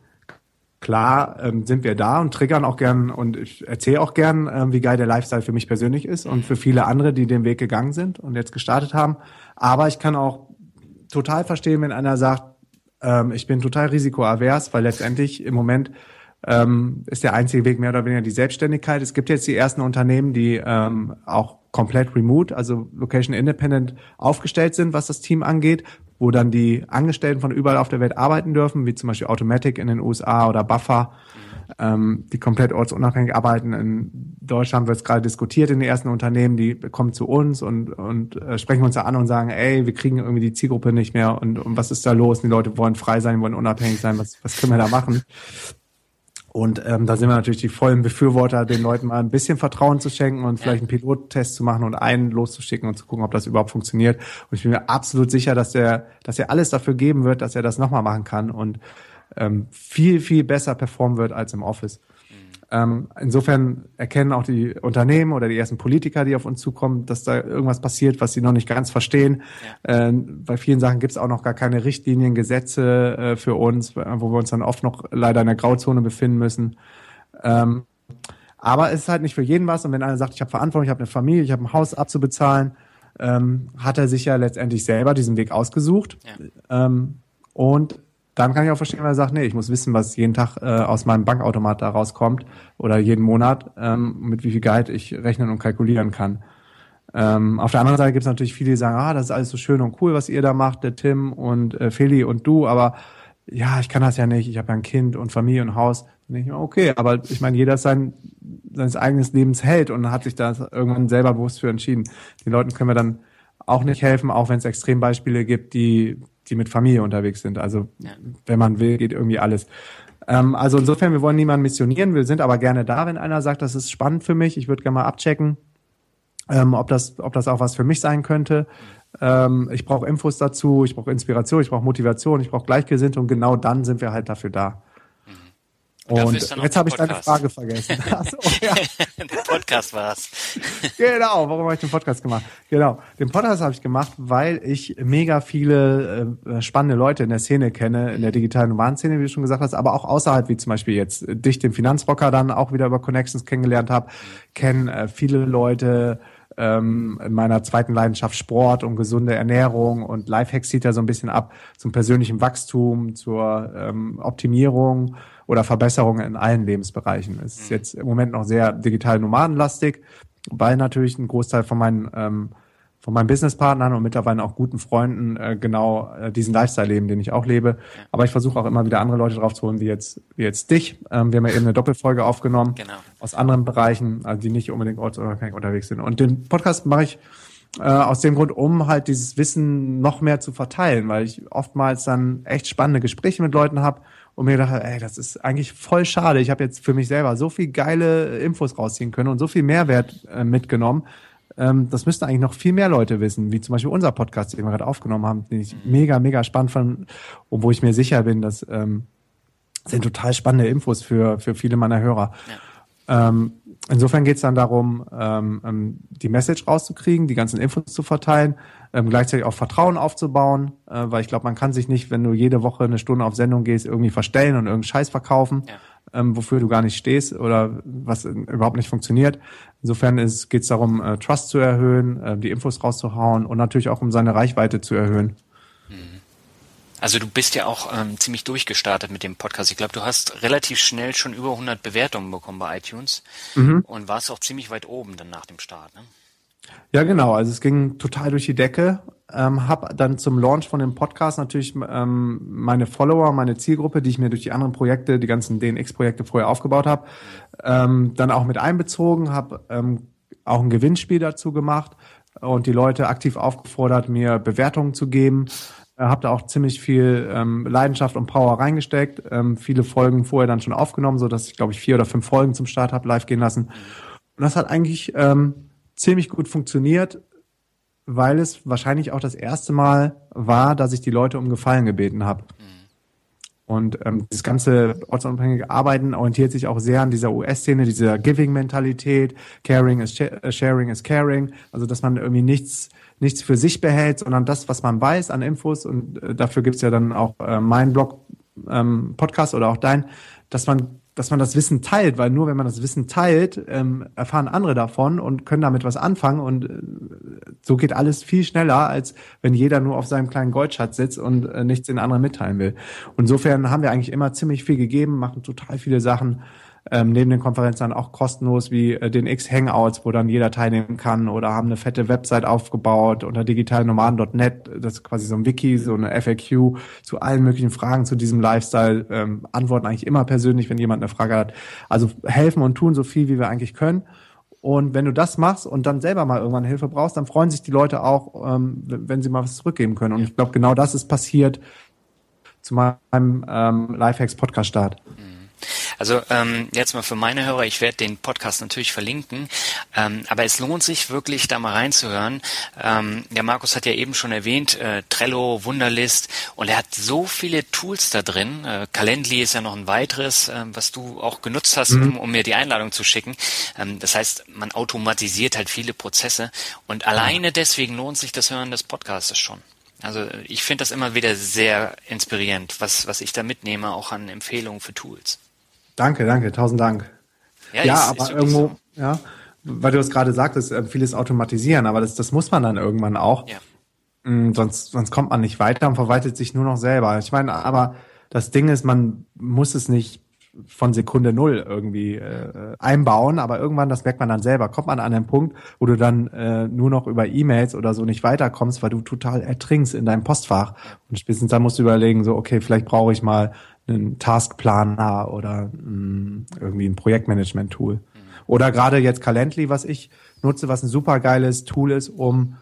klar ähm, sind wir da und triggern auch gern und ich erzähle auch gern, ähm, wie geil der Lifestyle für mich persönlich ist und für viele andere, die den Weg gegangen sind und jetzt gestartet haben. Aber ich kann auch total verstehen, wenn einer sagt, ähm, ich bin total risikoavers, weil letztendlich im Moment ähm, ist der einzige Weg mehr oder weniger die Selbstständigkeit. Es gibt jetzt die ersten Unternehmen, die ähm, auch komplett remote, also location independent aufgestellt sind, was das Team angeht, wo dann die Angestellten von überall auf der Welt arbeiten dürfen, wie zum Beispiel Automatic in den USA oder Buffer. Ähm, die komplett ortsunabhängig arbeiten. In Deutschland wird es gerade diskutiert in den ersten Unternehmen, die kommen zu uns und, und äh, sprechen uns da an und sagen, ey, wir kriegen irgendwie die Zielgruppe nicht mehr und, und was ist da los? Die Leute wollen frei sein, wollen unabhängig sein, was, was können wir da machen? Und ähm, da sind wir natürlich die vollen Befürworter, den Leuten mal ein bisschen Vertrauen zu schenken und vielleicht einen Pilottest zu machen und einen loszuschicken und zu gucken, ob das überhaupt funktioniert. Und ich bin mir absolut sicher, dass er, dass er alles dafür geben wird, dass er das nochmal machen kann. Und ähm, viel, viel besser performen wird als im Office. Ähm, insofern erkennen auch die Unternehmen oder die ersten Politiker, die auf uns zukommen, dass da irgendwas passiert, was sie noch nicht ganz verstehen. Ja. Äh, bei vielen Sachen gibt es auch noch gar keine Richtlinien, Gesetze äh, für uns, wo wir uns dann oft noch leider in der Grauzone befinden müssen. Ähm, aber es ist halt nicht für jeden was. Und wenn einer sagt, ich habe Verantwortung, ich habe eine Familie, ich habe ein Haus abzubezahlen, ähm, hat er sich ja letztendlich selber diesen Weg ausgesucht. Ja. Ähm, und dann kann ich auch verstehen, wenn er sagt, nee, ich muss wissen, was jeden Tag äh, aus meinem Bankautomat da rauskommt oder jeden Monat, ähm, mit wie viel Gehalt ich rechnen und kalkulieren kann. Ähm, auf der anderen Seite gibt es natürlich viele, die sagen, ah, das ist alles so schön und cool, was ihr da macht, der Tim und äh, Feli und du, aber ja, ich kann das ja nicht, ich habe ja ein Kind und Familie und Haus. Mir, okay, aber ich meine, jeder ist sein, seines eigenen Lebens Held und hat sich da irgendwann selber bewusst für entschieden. Den Leuten können wir dann auch nicht helfen, auch wenn es Extrembeispiele gibt, die die mit Familie unterwegs sind. Also ja. wenn man will, geht irgendwie alles. Ähm, also insofern, wir wollen niemanden missionieren, wir sind aber gerne da, wenn einer sagt, das ist spannend für mich, ich würde gerne mal abchecken, ähm, ob, das, ob das auch was für mich sein könnte. Ähm, ich brauche Infos dazu, ich brauche Inspiration, ich brauche Motivation, ich brauche Gleichgesinnte und genau dann sind wir halt dafür da. Und jetzt habe ich deine Frage vergessen. Achso, ja. Der Podcast war's. genau, warum habe ich den Podcast gemacht? Genau, den Podcast habe ich gemacht, weil ich mega viele äh, spannende Leute in der Szene kenne, in der digitalen Nomadenszene, wie du schon gesagt hast, aber auch außerhalb, wie zum Beispiel jetzt dich, den Finanzrocker, dann auch wieder über Connections kennengelernt habe, kennen äh, viele Leute ähm, in meiner zweiten Leidenschaft Sport und gesunde Ernährung und Lifehacks zieht ja so ein bisschen ab zum persönlichen Wachstum, zur ähm, Optimierung oder Verbesserungen in allen Lebensbereichen. Es ist mhm. jetzt im Moment noch sehr digital nomadenlastig, weil natürlich ein Großteil von meinen ähm, von meinen Businesspartnern und mittlerweile auch guten Freunden äh, genau äh, diesen Lifestyle leben, den ich auch lebe. Aber ich versuche auch immer wieder andere Leute drauf zu holen, wie jetzt, wie jetzt dich. Ähm, wir haben ja eben eine Doppelfolge aufgenommen genau. aus anderen Bereichen, also die nicht unbedingt ortsunabhängig unterwegs sind. Und den Podcast mache ich äh, aus dem Grund, um halt dieses Wissen noch mehr zu verteilen, weil ich oftmals dann echt spannende Gespräche mit Leuten habe und mir gedacht, ey, das ist eigentlich voll schade. Ich habe jetzt für mich selber so viel geile Infos rausziehen können und so viel Mehrwert äh, mitgenommen. Ähm, das müssten eigentlich noch viel mehr Leute wissen, wie zum Beispiel unser Podcast, den wir gerade aufgenommen haben, den ich mhm. mega, mega spannend fand und wo ich mir sicher bin, dass ähm, sind total spannende Infos für, für viele meiner Hörer. Ja. Ähm, insofern geht es dann darum, ähm, ähm, die Message rauszukriegen, die ganzen Infos zu verteilen, ähm, gleichzeitig auch Vertrauen aufzubauen, äh, weil ich glaube, man kann sich nicht, wenn du jede Woche eine Stunde auf Sendung gehst, irgendwie verstellen und irgendeinen Scheiß verkaufen, ja. Ähm, wofür du gar nicht stehst oder was überhaupt nicht funktioniert. Insofern geht es darum, äh, Trust zu erhöhen, äh, die Infos rauszuhauen und natürlich auch um seine Reichweite zu erhöhen. Mhm. Also du bist ja auch ähm, ziemlich durchgestartet mit dem Podcast. Ich glaube, du hast relativ schnell schon über 100 Bewertungen bekommen bei iTunes mhm. und warst auch ziemlich weit oben dann nach dem Start. Ne? Ja, genau. Also es ging total durch die Decke. Ähm, hab dann zum Launch von dem Podcast natürlich ähm, meine Follower, meine Zielgruppe, die ich mir durch die anderen Projekte, die ganzen DNX-Projekte vorher aufgebaut habe, ähm, dann auch mit einbezogen, habe ähm, auch ein Gewinnspiel dazu gemacht und die Leute aktiv aufgefordert, mir Bewertungen zu geben. Äh, habe da auch ziemlich viel ähm, Leidenschaft und Power reingesteckt. Ähm, viele Folgen vorher dann schon aufgenommen, so dass ich glaube ich vier oder fünf Folgen zum Start habe live gehen lassen. Und das hat eigentlich ähm, ziemlich gut funktioniert, weil es wahrscheinlich auch das erste Mal war, dass ich die Leute um Gefallen gebeten habe. Mhm. Und ähm, das ganze ortsunabhängige Arbeiten orientiert sich auch sehr an dieser US-Szene, dieser Giving-Mentalität, Caring is äh, Sharing is Caring, also dass man irgendwie nichts nichts für sich behält, sondern das, was man weiß an Infos und äh, dafür gibt's ja dann auch äh, mein Blog, ähm, Podcast oder auch dein, dass man dass man das Wissen teilt, weil nur wenn man das Wissen teilt, ähm, erfahren andere davon und können damit was anfangen und äh, so geht alles viel schneller, als wenn jeder nur auf seinem kleinen Goldschatz sitzt und äh, nichts den anderen mitteilen will. Insofern haben wir eigentlich immer ziemlich viel gegeben, machen total viele Sachen ähm, neben den Konferenzen auch kostenlos wie äh, den X-Hangouts, wo dann jeder teilnehmen kann oder haben eine fette Website aufgebaut unter digitalnomaden.net, das ist quasi so ein Wiki, so eine FAQ zu allen möglichen Fragen zu diesem Lifestyle, ähm, antworten eigentlich immer persönlich, wenn jemand eine Frage hat. Also helfen und tun so viel, wie wir eigentlich können. Und wenn du das machst und dann selber mal irgendwann Hilfe brauchst, dann freuen sich die Leute auch, ähm, wenn sie mal was zurückgeben können. Und ich glaube, genau das ist passiert zu meinem ähm, Lifehacks Podcast Start. Mhm. Also ähm, jetzt mal für meine Hörer, ich werde den Podcast natürlich verlinken, ähm, aber es lohnt sich wirklich, da mal reinzuhören. Ähm, der Markus hat ja eben schon erwähnt, äh, Trello, Wunderlist und er hat so viele Tools da drin. Äh, Calendly ist ja noch ein weiteres, äh, was du auch genutzt hast, mhm. um, um, mir die Einladung zu schicken. Ähm, das heißt, man automatisiert halt viele Prozesse und alleine deswegen lohnt sich das Hören des Podcasts schon. Also ich finde das immer wieder sehr inspirierend, was, was ich da mitnehme, auch an Empfehlungen für Tools. Danke, danke, tausend Dank. Ja, ja ist, aber ist irgendwo, so. ja, weil du es gerade sagtest, äh, vieles automatisieren, aber das, das muss man dann irgendwann auch. Ja. Mm, sonst, sonst kommt man nicht weiter und verwaltet sich nur noch selber. Ich meine, aber das Ding ist, man muss es nicht von Sekunde null irgendwie äh, einbauen, aber irgendwann, das merkt man dann selber, kommt man an einen Punkt, wo du dann äh, nur noch über E-Mails oder so nicht weiterkommst, weil du total ertrinkst in deinem Postfach. Und spätestens dann musst du überlegen, so, okay, vielleicht brauche ich mal einen Taskplaner oder mh, irgendwie ein Projektmanagement-Tool. Mhm. Oder gerade jetzt Calendly, was ich nutze, was ein super geiles Tool ist, um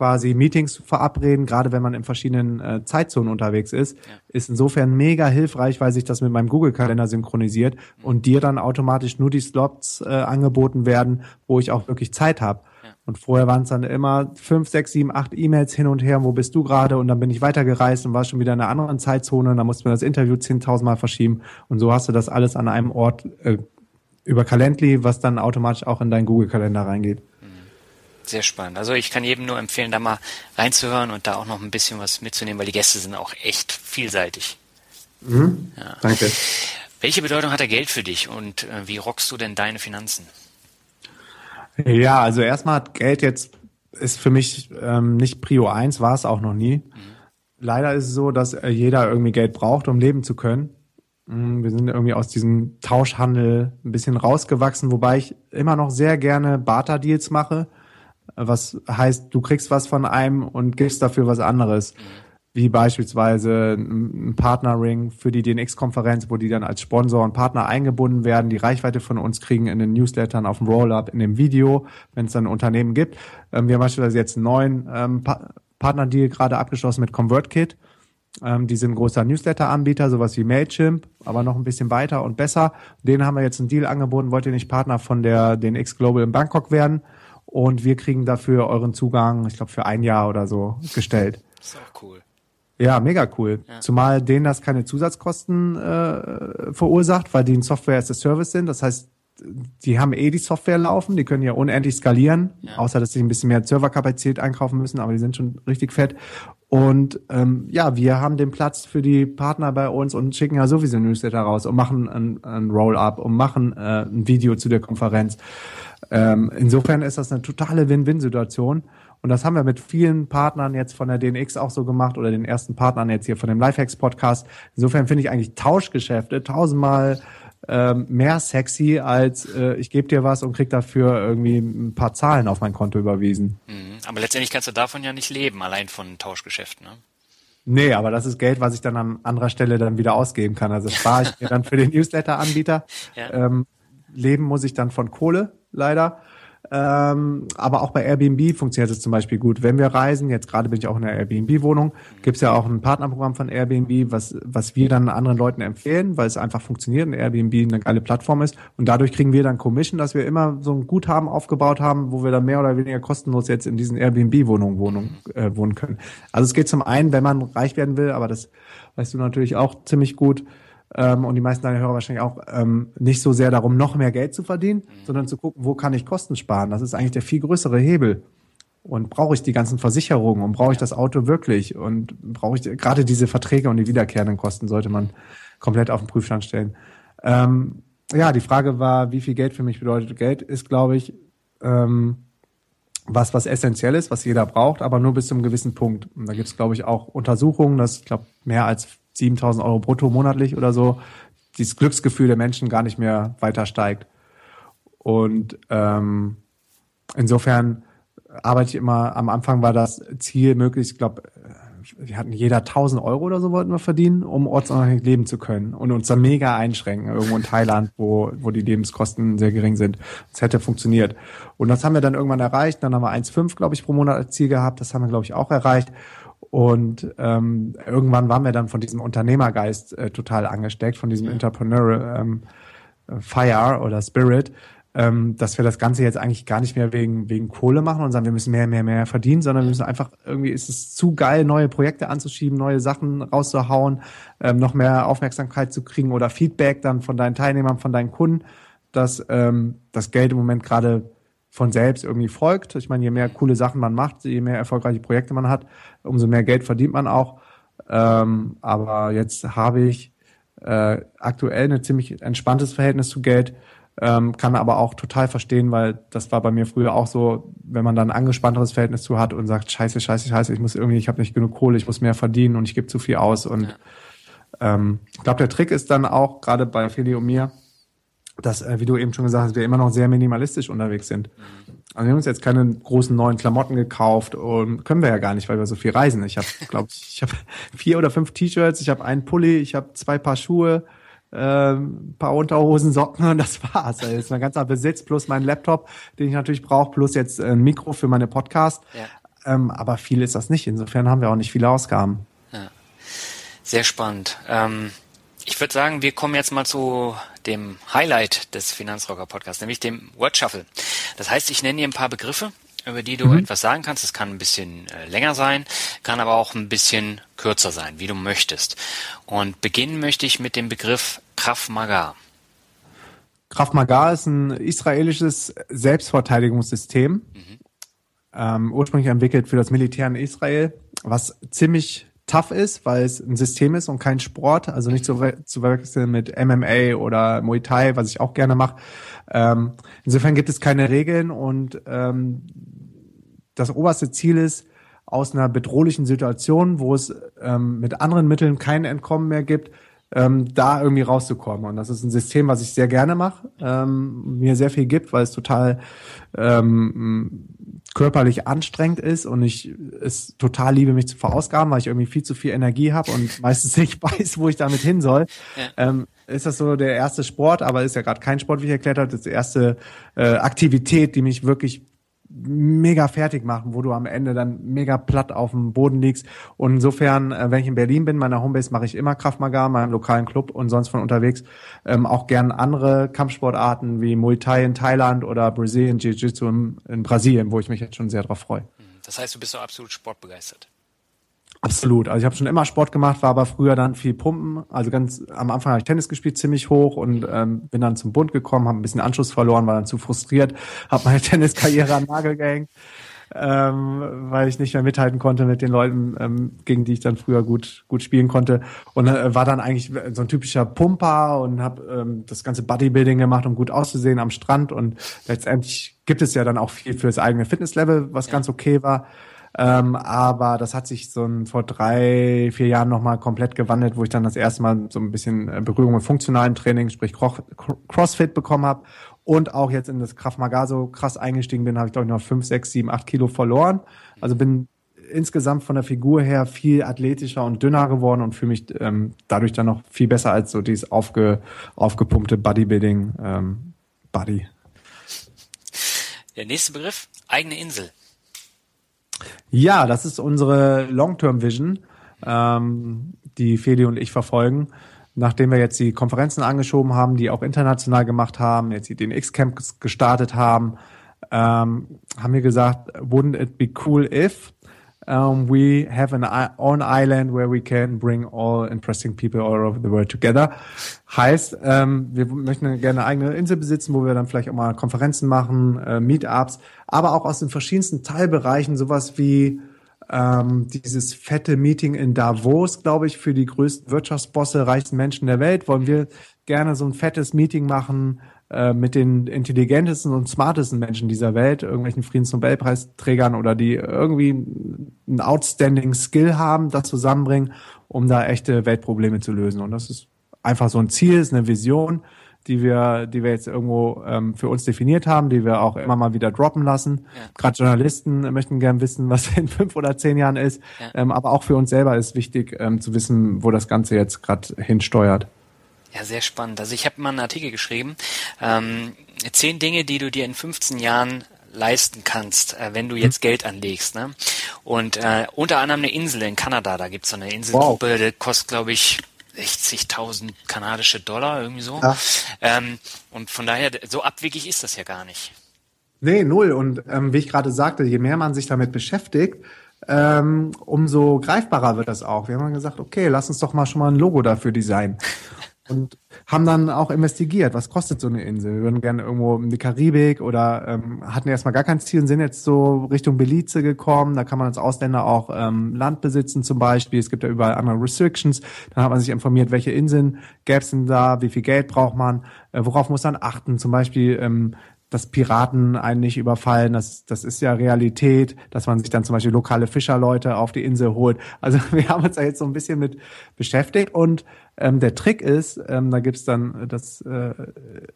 quasi Meetings zu verabreden, gerade wenn man in verschiedenen äh, Zeitzonen unterwegs ist, ja. ist insofern mega hilfreich, weil sich das mit meinem Google-Kalender synchronisiert mhm. und dir dann automatisch nur die Slots äh, angeboten werden, wo ich auch wirklich Zeit habe. Und vorher waren es dann immer fünf, sechs, sieben, acht E-Mails hin und her, wo bist du gerade? Und dann bin ich weitergereist und war schon wieder in einer anderen Zeitzone. Und dann musste man das Interview zehntausendmal verschieben. Und so hast du das alles an einem Ort äh, über Calendly, was dann automatisch auch in deinen Google-Kalender reingeht. Sehr spannend. Also ich kann jedem nur empfehlen, da mal reinzuhören und da auch noch ein bisschen was mitzunehmen, weil die Gäste sind auch echt vielseitig. Mhm. Ja. Danke. Welche Bedeutung hat der Geld für dich und äh, wie rockst du denn deine Finanzen? Ja, also erstmal hat Geld jetzt ist für mich ähm, nicht Prio 1, war es auch noch nie. Mhm. Leider ist es so, dass äh, jeder irgendwie Geld braucht, um leben zu können. Mhm, wir sind irgendwie aus diesem Tauschhandel ein bisschen rausgewachsen, wobei ich immer noch sehr gerne Barter-Deals mache, was heißt, du kriegst was von einem und gibst dafür was anderes. Mhm wie beispielsweise ein Partnerring für die DNX-Konferenz, wo die dann als Sponsor und Partner eingebunden werden, die Reichweite von uns kriegen in den Newslettern, auf dem Roll-Up, in dem Video, wenn es dann Unternehmen gibt. Ähm, wir haben beispielsweise jetzt einen neuen ähm, pa Partnerdeal gerade abgeschlossen mit ConvertKit. Ähm, die sind ein großer Newsletter-Anbieter, sowas wie Mailchimp, aber noch ein bisschen weiter und besser. Denen haben wir jetzt einen Deal angeboten, wollt ihr nicht Partner von der DNX Global in Bangkok werden? Und wir kriegen dafür euren Zugang, ich glaube, für ein Jahr oder so gestellt. Ist auch cool. Ja, mega cool. Ja. Zumal denen das keine Zusatzkosten äh, verursacht, weil die ein Software as a Service sind. Das heißt, die haben eh die Software laufen, die können ja unendlich skalieren, ja. außer dass sie ein bisschen mehr Serverkapazität einkaufen müssen, aber die sind schon richtig fett. Und ähm, ja, wir haben den Platz für die Partner bei uns und schicken ja sowieso ein Newsletter raus und machen ein, ein Roll-up und machen äh, ein Video zu der Konferenz. Ähm, insofern ist das eine totale Win-Win-Situation. Und das haben wir mit vielen Partnern jetzt von der DNX auch so gemacht oder den ersten Partnern jetzt hier von dem Lifehacks Podcast. Insofern finde ich eigentlich Tauschgeschäfte tausendmal ähm, mehr sexy als äh, ich gebe dir was und krieg dafür irgendwie ein paar Zahlen auf mein Konto überwiesen. Mhm. Aber letztendlich kannst du davon ja nicht leben, allein von Tauschgeschäften. Ne? Nee, aber das ist Geld, was ich dann an anderer Stelle dann wieder ausgeben kann. Also spare ich mir dann für den Newsletter-Anbieter. Ja. Ähm, leben muss ich dann von Kohle, leider. Ähm, aber auch bei Airbnb funktioniert es zum Beispiel gut. Wenn wir reisen, jetzt gerade bin ich auch in der Airbnb-Wohnung, gibt es ja auch ein Partnerprogramm von Airbnb, was, was wir dann anderen Leuten empfehlen, weil es einfach funktioniert und Airbnb eine geile Plattform ist. Und dadurch kriegen wir dann Commission, dass wir immer so ein Guthaben aufgebaut haben, wo wir dann mehr oder weniger kostenlos jetzt in diesen Airbnb-Wohnungen Wohnung, äh, wohnen können. Also es geht zum einen, wenn man reich werden will, aber das weißt du natürlich auch ziemlich gut, ähm, und die meisten deiner Hörer wahrscheinlich auch ähm, nicht so sehr darum, noch mehr Geld zu verdienen, mhm. sondern zu gucken, wo kann ich Kosten sparen. Das ist eigentlich der viel größere Hebel. Und brauche ich die ganzen Versicherungen und brauche ich das Auto wirklich und brauche ich gerade diese Verträge und die wiederkehrenden Kosten sollte man komplett auf den Prüfstand stellen. Ähm, ja, die Frage war, wie viel Geld für mich bedeutet. Geld ist, glaube ich, ähm, was, was essentiell ist, was jeder braucht, aber nur bis zu einem gewissen Punkt. Und da gibt es, glaube ich, auch Untersuchungen, dass, ich glaube, mehr als 7000 Euro brutto monatlich oder so, dieses Glücksgefühl der Menschen gar nicht mehr weiter steigt. Und ähm, insofern arbeite ich immer, am Anfang war das Ziel möglichst, ich glaube, wir hatten jeder 1000 Euro oder so wollten wir verdienen, um ortsunabhängig leben zu können und uns dann mega einschränken, irgendwo in Thailand, wo, wo die Lebenskosten sehr gering sind. Das hätte funktioniert. Und das haben wir dann irgendwann erreicht. Dann haben wir 1,5, glaube ich, pro Monat als Ziel gehabt. Das haben wir, glaube ich, auch erreicht. Und ähm, irgendwann waren wir dann von diesem Unternehmergeist äh, total angesteckt, von diesem Entrepreneurial ähm, Fire oder Spirit, ähm, dass wir das Ganze jetzt eigentlich gar nicht mehr wegen, wegen Kohle machen und sagen, wir müssen mehr, mehr, mehr verdienen, sondern wir müssen einfach, irgendwie ist es zu geil, neue Projekte anzuschieben, neue Sachen rauszuhauen, ähm, noch mehr Aufmerksamkeit zu kriegen oder Feedback dann von deinen Teilnehmern, von deinen Kunden, dass ähm, das Geld im Moment gerade von selbst irgendwie folgt. Ich meine, je mehr coole Sachen man macht, je mehr erfolgreiche Projekte man hat, umso mehr Geld verdient man auch. Ähm, aber jetzt habe ich äh, aktuell ein ziemlich entspanntes Verhältnis zu Geld, ähm, kann aber auch total verstehen, weil das war bei mir früher auch so, wenn man dann ein angespannteres Verhältnis zu hat und sagt, scheiße, scheiße, scheiße, ich muss irgendwie, ich habe nicht genug Kohle, ich muss mehr verdienen und ich gebe zu viel aus. Und ähm, ich glaube, der Trick ist dann auch, gerade bei Feli und mir, dass, äh, wie du eben schon gesagt hast, wir immer noch sehr minimalistisch unterwegs sind. Also wir haben uns jetzt keine großen neuen Klamotten gekauft und können wir ja gar nicht, weil wir so viel reisen. Ich habe, glaube ich, ich habe vier oder fünf T-Shirts, ich habe einen Pulli, ich habe zwei Paar Schuhe, äh, ein paar Unterhosen, Socken und das war's. Also das ist mein ganzer Besitz plus mein Laptop, den ich natürlich brauche, plus jetzt ein Mikro für meine Podcast. Ja. Ähm, aber viel ist das nicht. Insofern haben wir auch nicht viele Ausgaben. Ja. Sehr spannend. Ähm ich würde sagen, wir kommen jetzt mal zu dem Highlight des Finanzrocker Podcasts, nämlich dem Word Shuffle. Das heißt, ich nenne dir ein paar Begriffe über die du mhm. etwas sagen kannst. Es kann ein bisschen äh, länger sein, kann aber auch ein bisschen kürzer sein, wie du möchtest. Und beginnen möchte ich mit dem Begriff Krav Maga. Krav Maga ist ein israelisches Selbstverteidigungssystem, mhm. ähm, ursprünglich entwickelt für das Militär in Israel, was ziemlich tough ist, weil es ein System ist und kein Sport, also nicht zu, zu wechseln mit MMA oder Muay Thai, was ich auch gerne mache. Ähm, insofern gibt es keine Regeln und ähm, das oberste Ziel ist, aus einer bedrohlichen Situation, wo es ähm, mit anderen Mitteln kein Entkommen mehr gibt, ähm, da irgendwie rauszukommen. Und das ist ein System, was ich sehr gerne mache, ähm, mir sehr viel gibt, weil es total ähm, körperlich anstrengend ist und ich es total liebe, mich zu verausgaben, weil ich irgendwie viel zu viel Energie habe und meistens nicht weiß, wo ich damit hin soll. Ja. Ähm, ist das so der erste Sport, aber ist ja gerade kein Sport, wie ich erklärt habe, das ist die erste äh, Aktivität, die mich wirklich mega fertig machen, wo du am Ende dann mega platt auf dem Boden liegst. Und insofern, äh, wenn ich in Berlin bin, meiner Homebase mache ich immer Kraftmagar, meinem lokalen Club und sonst von unterwegs ähm, auch gern andere Kampfsportarten wie Muay Thai in Thailand oder Brazilian Jiu-Jitsu in, in Brasilien, wo ich mich jetzt schon sehr drauf freue. Das heißt, du bist so absolut sportbegeistert. Absolut. Also ich habe schon immer Sport gemacht, war aber früher dann viel Pumpen. Also ganz am Anfang habe ich Tennis gespielt, ziemlich hoch und ähm, bin dann zum Bund gekommen, habe ein bisschen Anschluss verloren, war dann zu frustriert, habe meine Tenniskarriere an Nagel gehängt, ähm, weil ich nicht mehr mithalten konnte mit den Leuten, ähm, gegen die ich dann früher gut gut spielen konnte und äh, war dann eigentlich so ein typischer Pumper und habe ähm, das ganze Bodybuilding gemacht, um gut auszusehen am Strand und letztendlich gibt es ja dann auch viel fürs eigene Fitnesslevel, was ganz okay war. Ähm, aber das hat sich so ein, vor drei, vier Jahren nochmal komplett gewandelt, wo ich dann das erste Mal so ein bisschen äh, Berührung mit funktionalen Training, sprich Crossfit bekommen habe und auch jetzt in das Kraft Maga so krass eingestiegen bin, habe ich glaube ich noch fünf, sechs, sieben, acht Kilo verloren. Also bin insgesamt von der Figur her viel athletischer und dünner geworden und fühle mich ähm, dadurch dann noch viel besser als so dieses aufge, aufgepumpte Bodybuilding ähm, Body. Der nächste Begriff, eigene Insel. Ja, das ist unsere Long-Term-Vision, ähm, die Feli und ich verfolgen. Nachdem wir jetzt die Konferenzen angeschoben haben, die auch international gemacht haben, jetzt den X-Camp gestartet haben, ähm, haben wir gesagt, wouldn't it be cool if um, we have an own island where we can bring all interesting people all over the world together. Heißt, ähm, wir möchten gerne eine eigene Insel besitzen, wo wir dann vielleicht auch mal Konferenzen machen, äh, Meetups, aber auch aus den verschiedensten Teilbereichen, sowas wie ähm, dieses fette Meeting in Davos, glaube ich, für die größten Wirtschaftsbosse, reichsten Menschen der Welt, wollen wir gerne so ein fettes Meeting machen, äh, mit den intelligentesten und smartesten Menschen dieser Welt, irgendwelchen Friedensnobelpreisträgern oder die irgendwie einen outstanding Skill haben, das zusammenbringen, um da echte Weltprobleme zu lösen. Und das ist einfach so ein Ziel, ist eine Vision, die wir, die wir jetzt irgendwo ähm, für uns definiert haben, die wir auch immer mal wieder droppen lassen. Ja. Gerade Journalisten möchten gern wissen, was in fünf oder zehn Jahren ist. Ja. Ähm, aber auch für uns selber ist wichtig ähm, zu wissen, wo das Ganze jetzt gerade hinsteuert. Ja, sehr spannend. Also ich habe mal einen Artikel geschrieben. Ähm, zehn Dinge, die du dir in 15 Jahren leisten kannst, äh, wenn du jetzt mhm. Geld anlegst. Ne? Und äh, unter anderem eine Insel in Kanada, da gibt's so eine Inselgruppe, wow. die kostet, glaube ich, 60.000 kanadische Dollar, irgendwie so. Ja. Ähm, und von daher, so abwegig ist das ja gar nicht. Nee, null. Und ähm, wie ich gerade sagte, je mehr man sich damit beschäftigt, ähm, umso greifbarer wird das auch. Wir haben gesagt, okay, lass uns doch mal schon mal ein Logo dafür designen. Und haben dann auch investigiert, was kostet so eine Insel. Wir würden gerne irgendwo in die Karibik oder ähm, hatten erstmal gar kein Ziel und sind jetzt so Richtung Belize gekommen. Da kann man als Ausländer auch ähm, Land besitzen zum Beispiel. Es gibt ja überall andere Restrictions. Dann hat man sich informiert, welche Inseln gäbe es denn da, wie viel Geld braucht man, äh, worauf muss man achten. Zum Beispiel ähm, dass Piraten einen nicht überfallen, das, das ist ja Realität, dass man sich dann zum Beispiel lokale Fischerleute auf die Insel holt. Also wir haben uns da jetzt so ein bisschen mit beschäftigt und ähm, der Trick ist, ähm, da gibt's dann, das äh,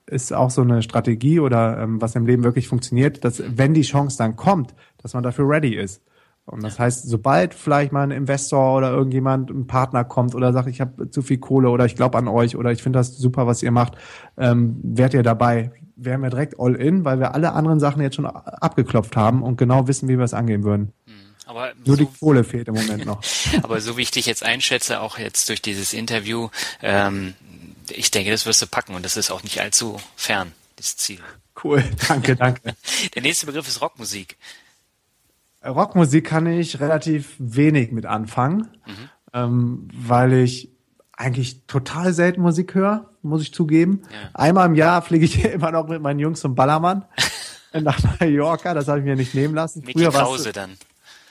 ist auch so eine Strategie oder ähm, was im Leben wirklich funktioniert, dass wenn die Chance dann kommt, dass man dafür ready ist. Und das heißt, sobald vielleicht mal ein Investor oder irgendjemand, ein Partner kommt oder sagt, ich habe zu viel Kohle oder ich glaube an euch oder ich finde das super, was ihr macht, ähm, werdet ihr dabei, wären wir direkt all in, weil wir alle anderen Sachen jetzt schon abgeklopft haben und genau wissen, wie wir es angehen würden. Hm, aber Nur so, die Kohle fehlt im Moment noch. aber so wie ich dich jetzt einschätze, auch jetzt durch dieses Interview, ähm, ich denke, das wirst du packen und das ist auch nicht allzu fern, das Ziel. Cool, danke, danke. Der nächste Begriff ist Rockmusik. Rockmusik kann ich relativ wenig mit anfangen, mhm. ähm, weil ich eigentlich total selten Musik höre, muss ich zugeben. Ja. Einmal im Jahr fliege ich immer noch mit meinen Jungs zum Ballermann nach Mallorca, das habe ich mir nicht nehmen lassen. Mickey Früher Krause dann.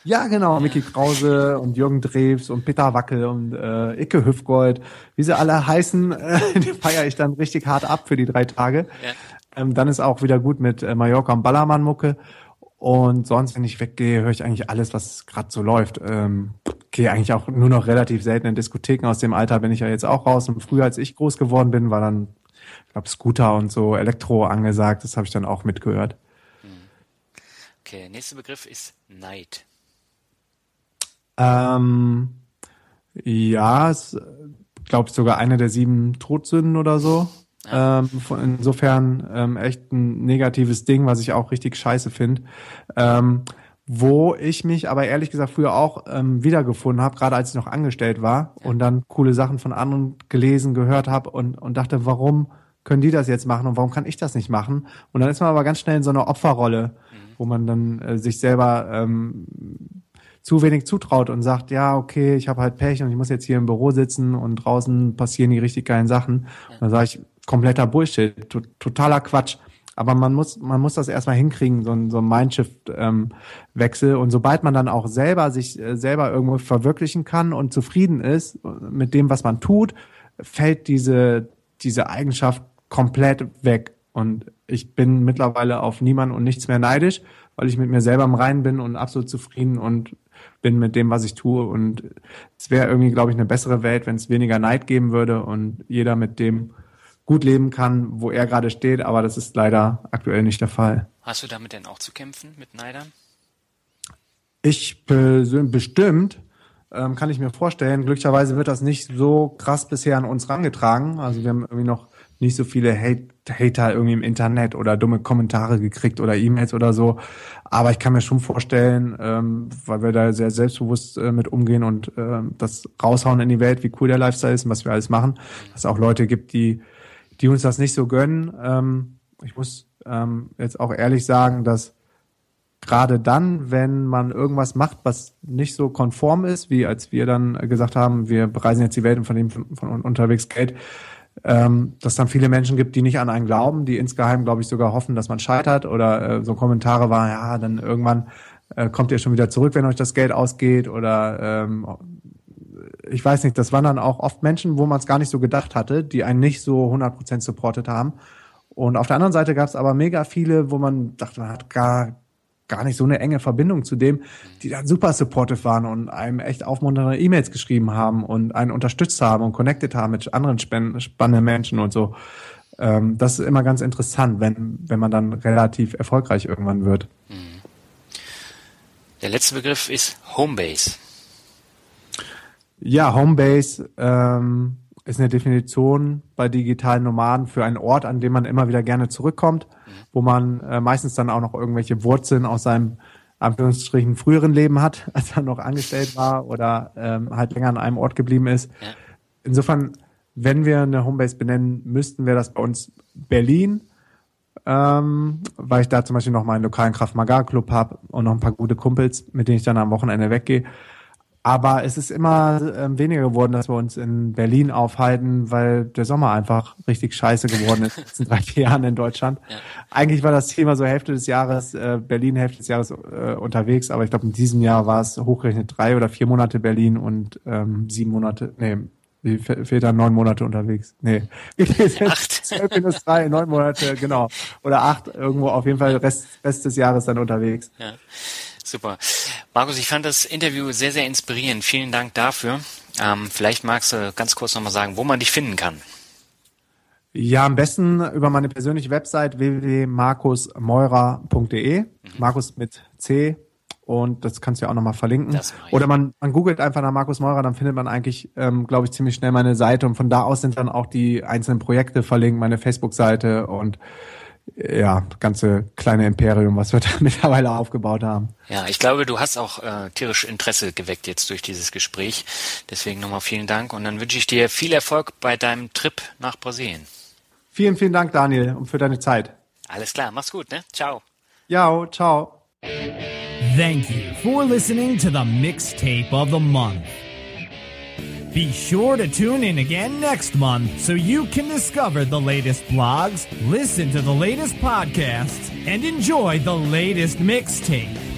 Ja, genau, ja. Mickey Krause und Jürgen Drews und Peter Wackel und äh, Icke Hüfgold, wie sie alle heißen, äh, die feiere ich dann richtig hart ab für die drei Tage. Ja. Ähm, dann ist auch wieder gut mit äh, Mallorca und Ballermann-Mucke. Und sonst, wenn ich weggehe, höre ich eigentlich alles, was gerade so läuft. Ähm, gehe eigentlich auch nur noch relativ selten in Diskotheken. Aus dem Alter bin ich ja jetzt auch raus. Und früher, als ich groß geworden bin, war dann, ich glaube, Scooter und so Elektro angesagt. Das habe ich dann auch mitgehört. Hm. Okay, nächster Begriff ist Neid. Ähm, ja, ist, glaube ich, sogar eine der sieben Todsünden oder so. Ähm, insofern ähm, echt ein negatives Ding, was ich auch richtig scheiße finde. Ähm, wo ich mich aber ehrlich gesagt früher auch ähm, wiedergefunden habe, gerade als ich noch angestellt war und dann coole Sachen von anderen gelesen, gehört habe und, und dachte, warum können die das jetzt machen und warum kann ich das nicht machen? Und dann ist man aber ganz schnell in so einer Opferrolle, mhm. wo man dann äh, sich selber ähm, zu wenig zutraut und sagt, ja, okay, ich habe halt Pech und ich muss jetzt hier im Büro sitzen und draußen passieren die richtig geilen Sachen. Und dann sage ich, kompletter Bullshit, to totaler Quatsch. Aber man muss, man muss das erstmal hinkriegen, so ein, so ein Mindshift-Wechsel. Ähm, und sobald man dann auch selber sich äh, selber irgendwo verwirklichen kann und zufrieden ist mit dem, was man tut, fällt diese, diese Eigenschaft komplett weg. Und ich bin mittlerweile auf niemanden und nichts mehr neidisch, weil ich mit mir selber im Reinen bin und absolut zufrieden und bin mit dem, was ich tue. Und es wäre irgendwie, glaube ich, eine bessere Welt, wenn es weniger Neid geben würde und jeder mit dem gut leben kann, wo er gerade steht, aber das ist leider aktuell nicht der Fall. Hast du damit denn auch zu kämpfen mit Neidern? Ich bestimmt, ähm, kann ich mir vorstellen. Glücklicherweise wird das nicht so krass bisher an uns rangetragen. Also wir haben irgendwie noch nicht so viele Hate Hater irgendwie im Internet oder dumme Kommentare gekriegt oder E-Mails oder so. Aber ich kann mir schon vorstellen, ähm, weil wir da sehr selbstbewusst äh, mit umgehen und äh, das raushauen in die Welt, wie cool der Lifestyle ist und was wir alles machen, dass es auch Leute gibt, die die uns das nicht so gönnen. Ähm, ich muss ähm, jetzt auch ehrlich sagen, dass gerade dann, wenn man irgendwas macht, was nicht so konform ist, wie als wir dann gesagt haben, wir bereisen jetzt die Welt und verdienen von, von unterwegs Geld, ähm, dass dann viele Menschen gibt, die nicht an einen glauben, die insgeheim, glaube ich, sogar hoffen, dass man scheitert oder äh, so Kommentare waren, ja, dann irgendwann äh, kommt ihr schon wieder zurück, wenn euch das Geld ausgeht oder ähm, ich weiß nicht, das waren dann auch oft Menschen, wo man es gar nicht so gedacht hatte, die einen nicht so 100% supportet haben. Und auf der anderen Seite gab es aber mega viele, wo man dachte, man hat gar, gar nicht so eine enge Verbindung zu dem, die dann super supportive waren und einem echt aufmunternde E-Mails geschrieben haben und einen unterstützt haben und connected haben mit anderen spannenden Menschen und so. Ähm, das ist immer ganz interessant, wenn, wenn man dann relativ erfolgreich irgendwann wird. Mhm. Der letzte Begriff ist Homebase. Ja, Homebase ähm, ist eine Definition bei digitalen Nomaden für einen Ort, an dem man immer wieder gerne zurückkommt, wo man äh, meistens dann auch noch irgendwelche Wurzeln aus seinem Anführungsstrichen früheren Leben hat, als er noch angestellt war oder ähm, halt länger an einem Ort geblieben ist. Ja. Insofern, wenn wir eine Homebase benennen müssten, wäre das bei uns Berlin, ähm, weil ich da zum Beispiel noch meinen lokalen Kraft Maga Club habe und noch ein paar gute Kumpels, mit denen ich dann am Wochenende weggehe. Aber es ist immer ähm, weniger geworden, dass wir uns in Berlin aufhalten, weil der Sommer einfach richtig scheiße geworden ist in den letzten drei, vier Jahren in Deutschland. Ja. Eigentlich war das Thema so Hälfte des Jahres, äh, Berlin Hälfte des Jahres äh, unterwegs, aber ich glaube in diesem Jahr war es hochgerechnet drei oder vier Monate Berlin und ähm, sieben Monate, nee, wie fehlt dann neun Monate unterwegs? Nee. acht. Zwölf minus drei, neun Monate, genau. Oder acht, irgendwo auf jeden Fall Rest, Rest des Jahres dann unterwegs. Ja. Super. Markus, ich fand das Interview sehr, sehr inspirierend. Vielen Dank dafür. Ähm, vielleicht magst du ganz kurz nochmal sagen, wo man dich finden kann. Ja, am besten über meine persönliche Website www.markusmeurer.de. Mhm. Markus mit C. Und das kannst du ja auch nochmal verlinken. Oder man, man googelt einfach nach Markus Meurer, dann findet man eigentlich, ähm, glaube ich, ziemlich schnell meine Seite. Und von da aus sind dann auch die einzelnen Projekte verlinkt, meine Facebook-Seite und ja, ganze kleine Imperium, was wir da mittlerweile aufgebaut haben. Ja, ich glaube, du hast auch äh, tierisch Interesse geweckt jetzt durch dieses Gespräch. Deswegen nochmal vielen Dank und dann wünsche ich dir viel Erfolg bei deinem Trip nach Brasilien. Vielen, vielen Dank, Daniel, und für deine Zeit. Alles klar, mach's gut, ne? Ciao. Ja, ciao. Thank you for listening to the mixtape of the month. Be sure to tune in again next month so you can discover the latest blogs, listen to the latest podcasts, and enjoy the latest mixtape.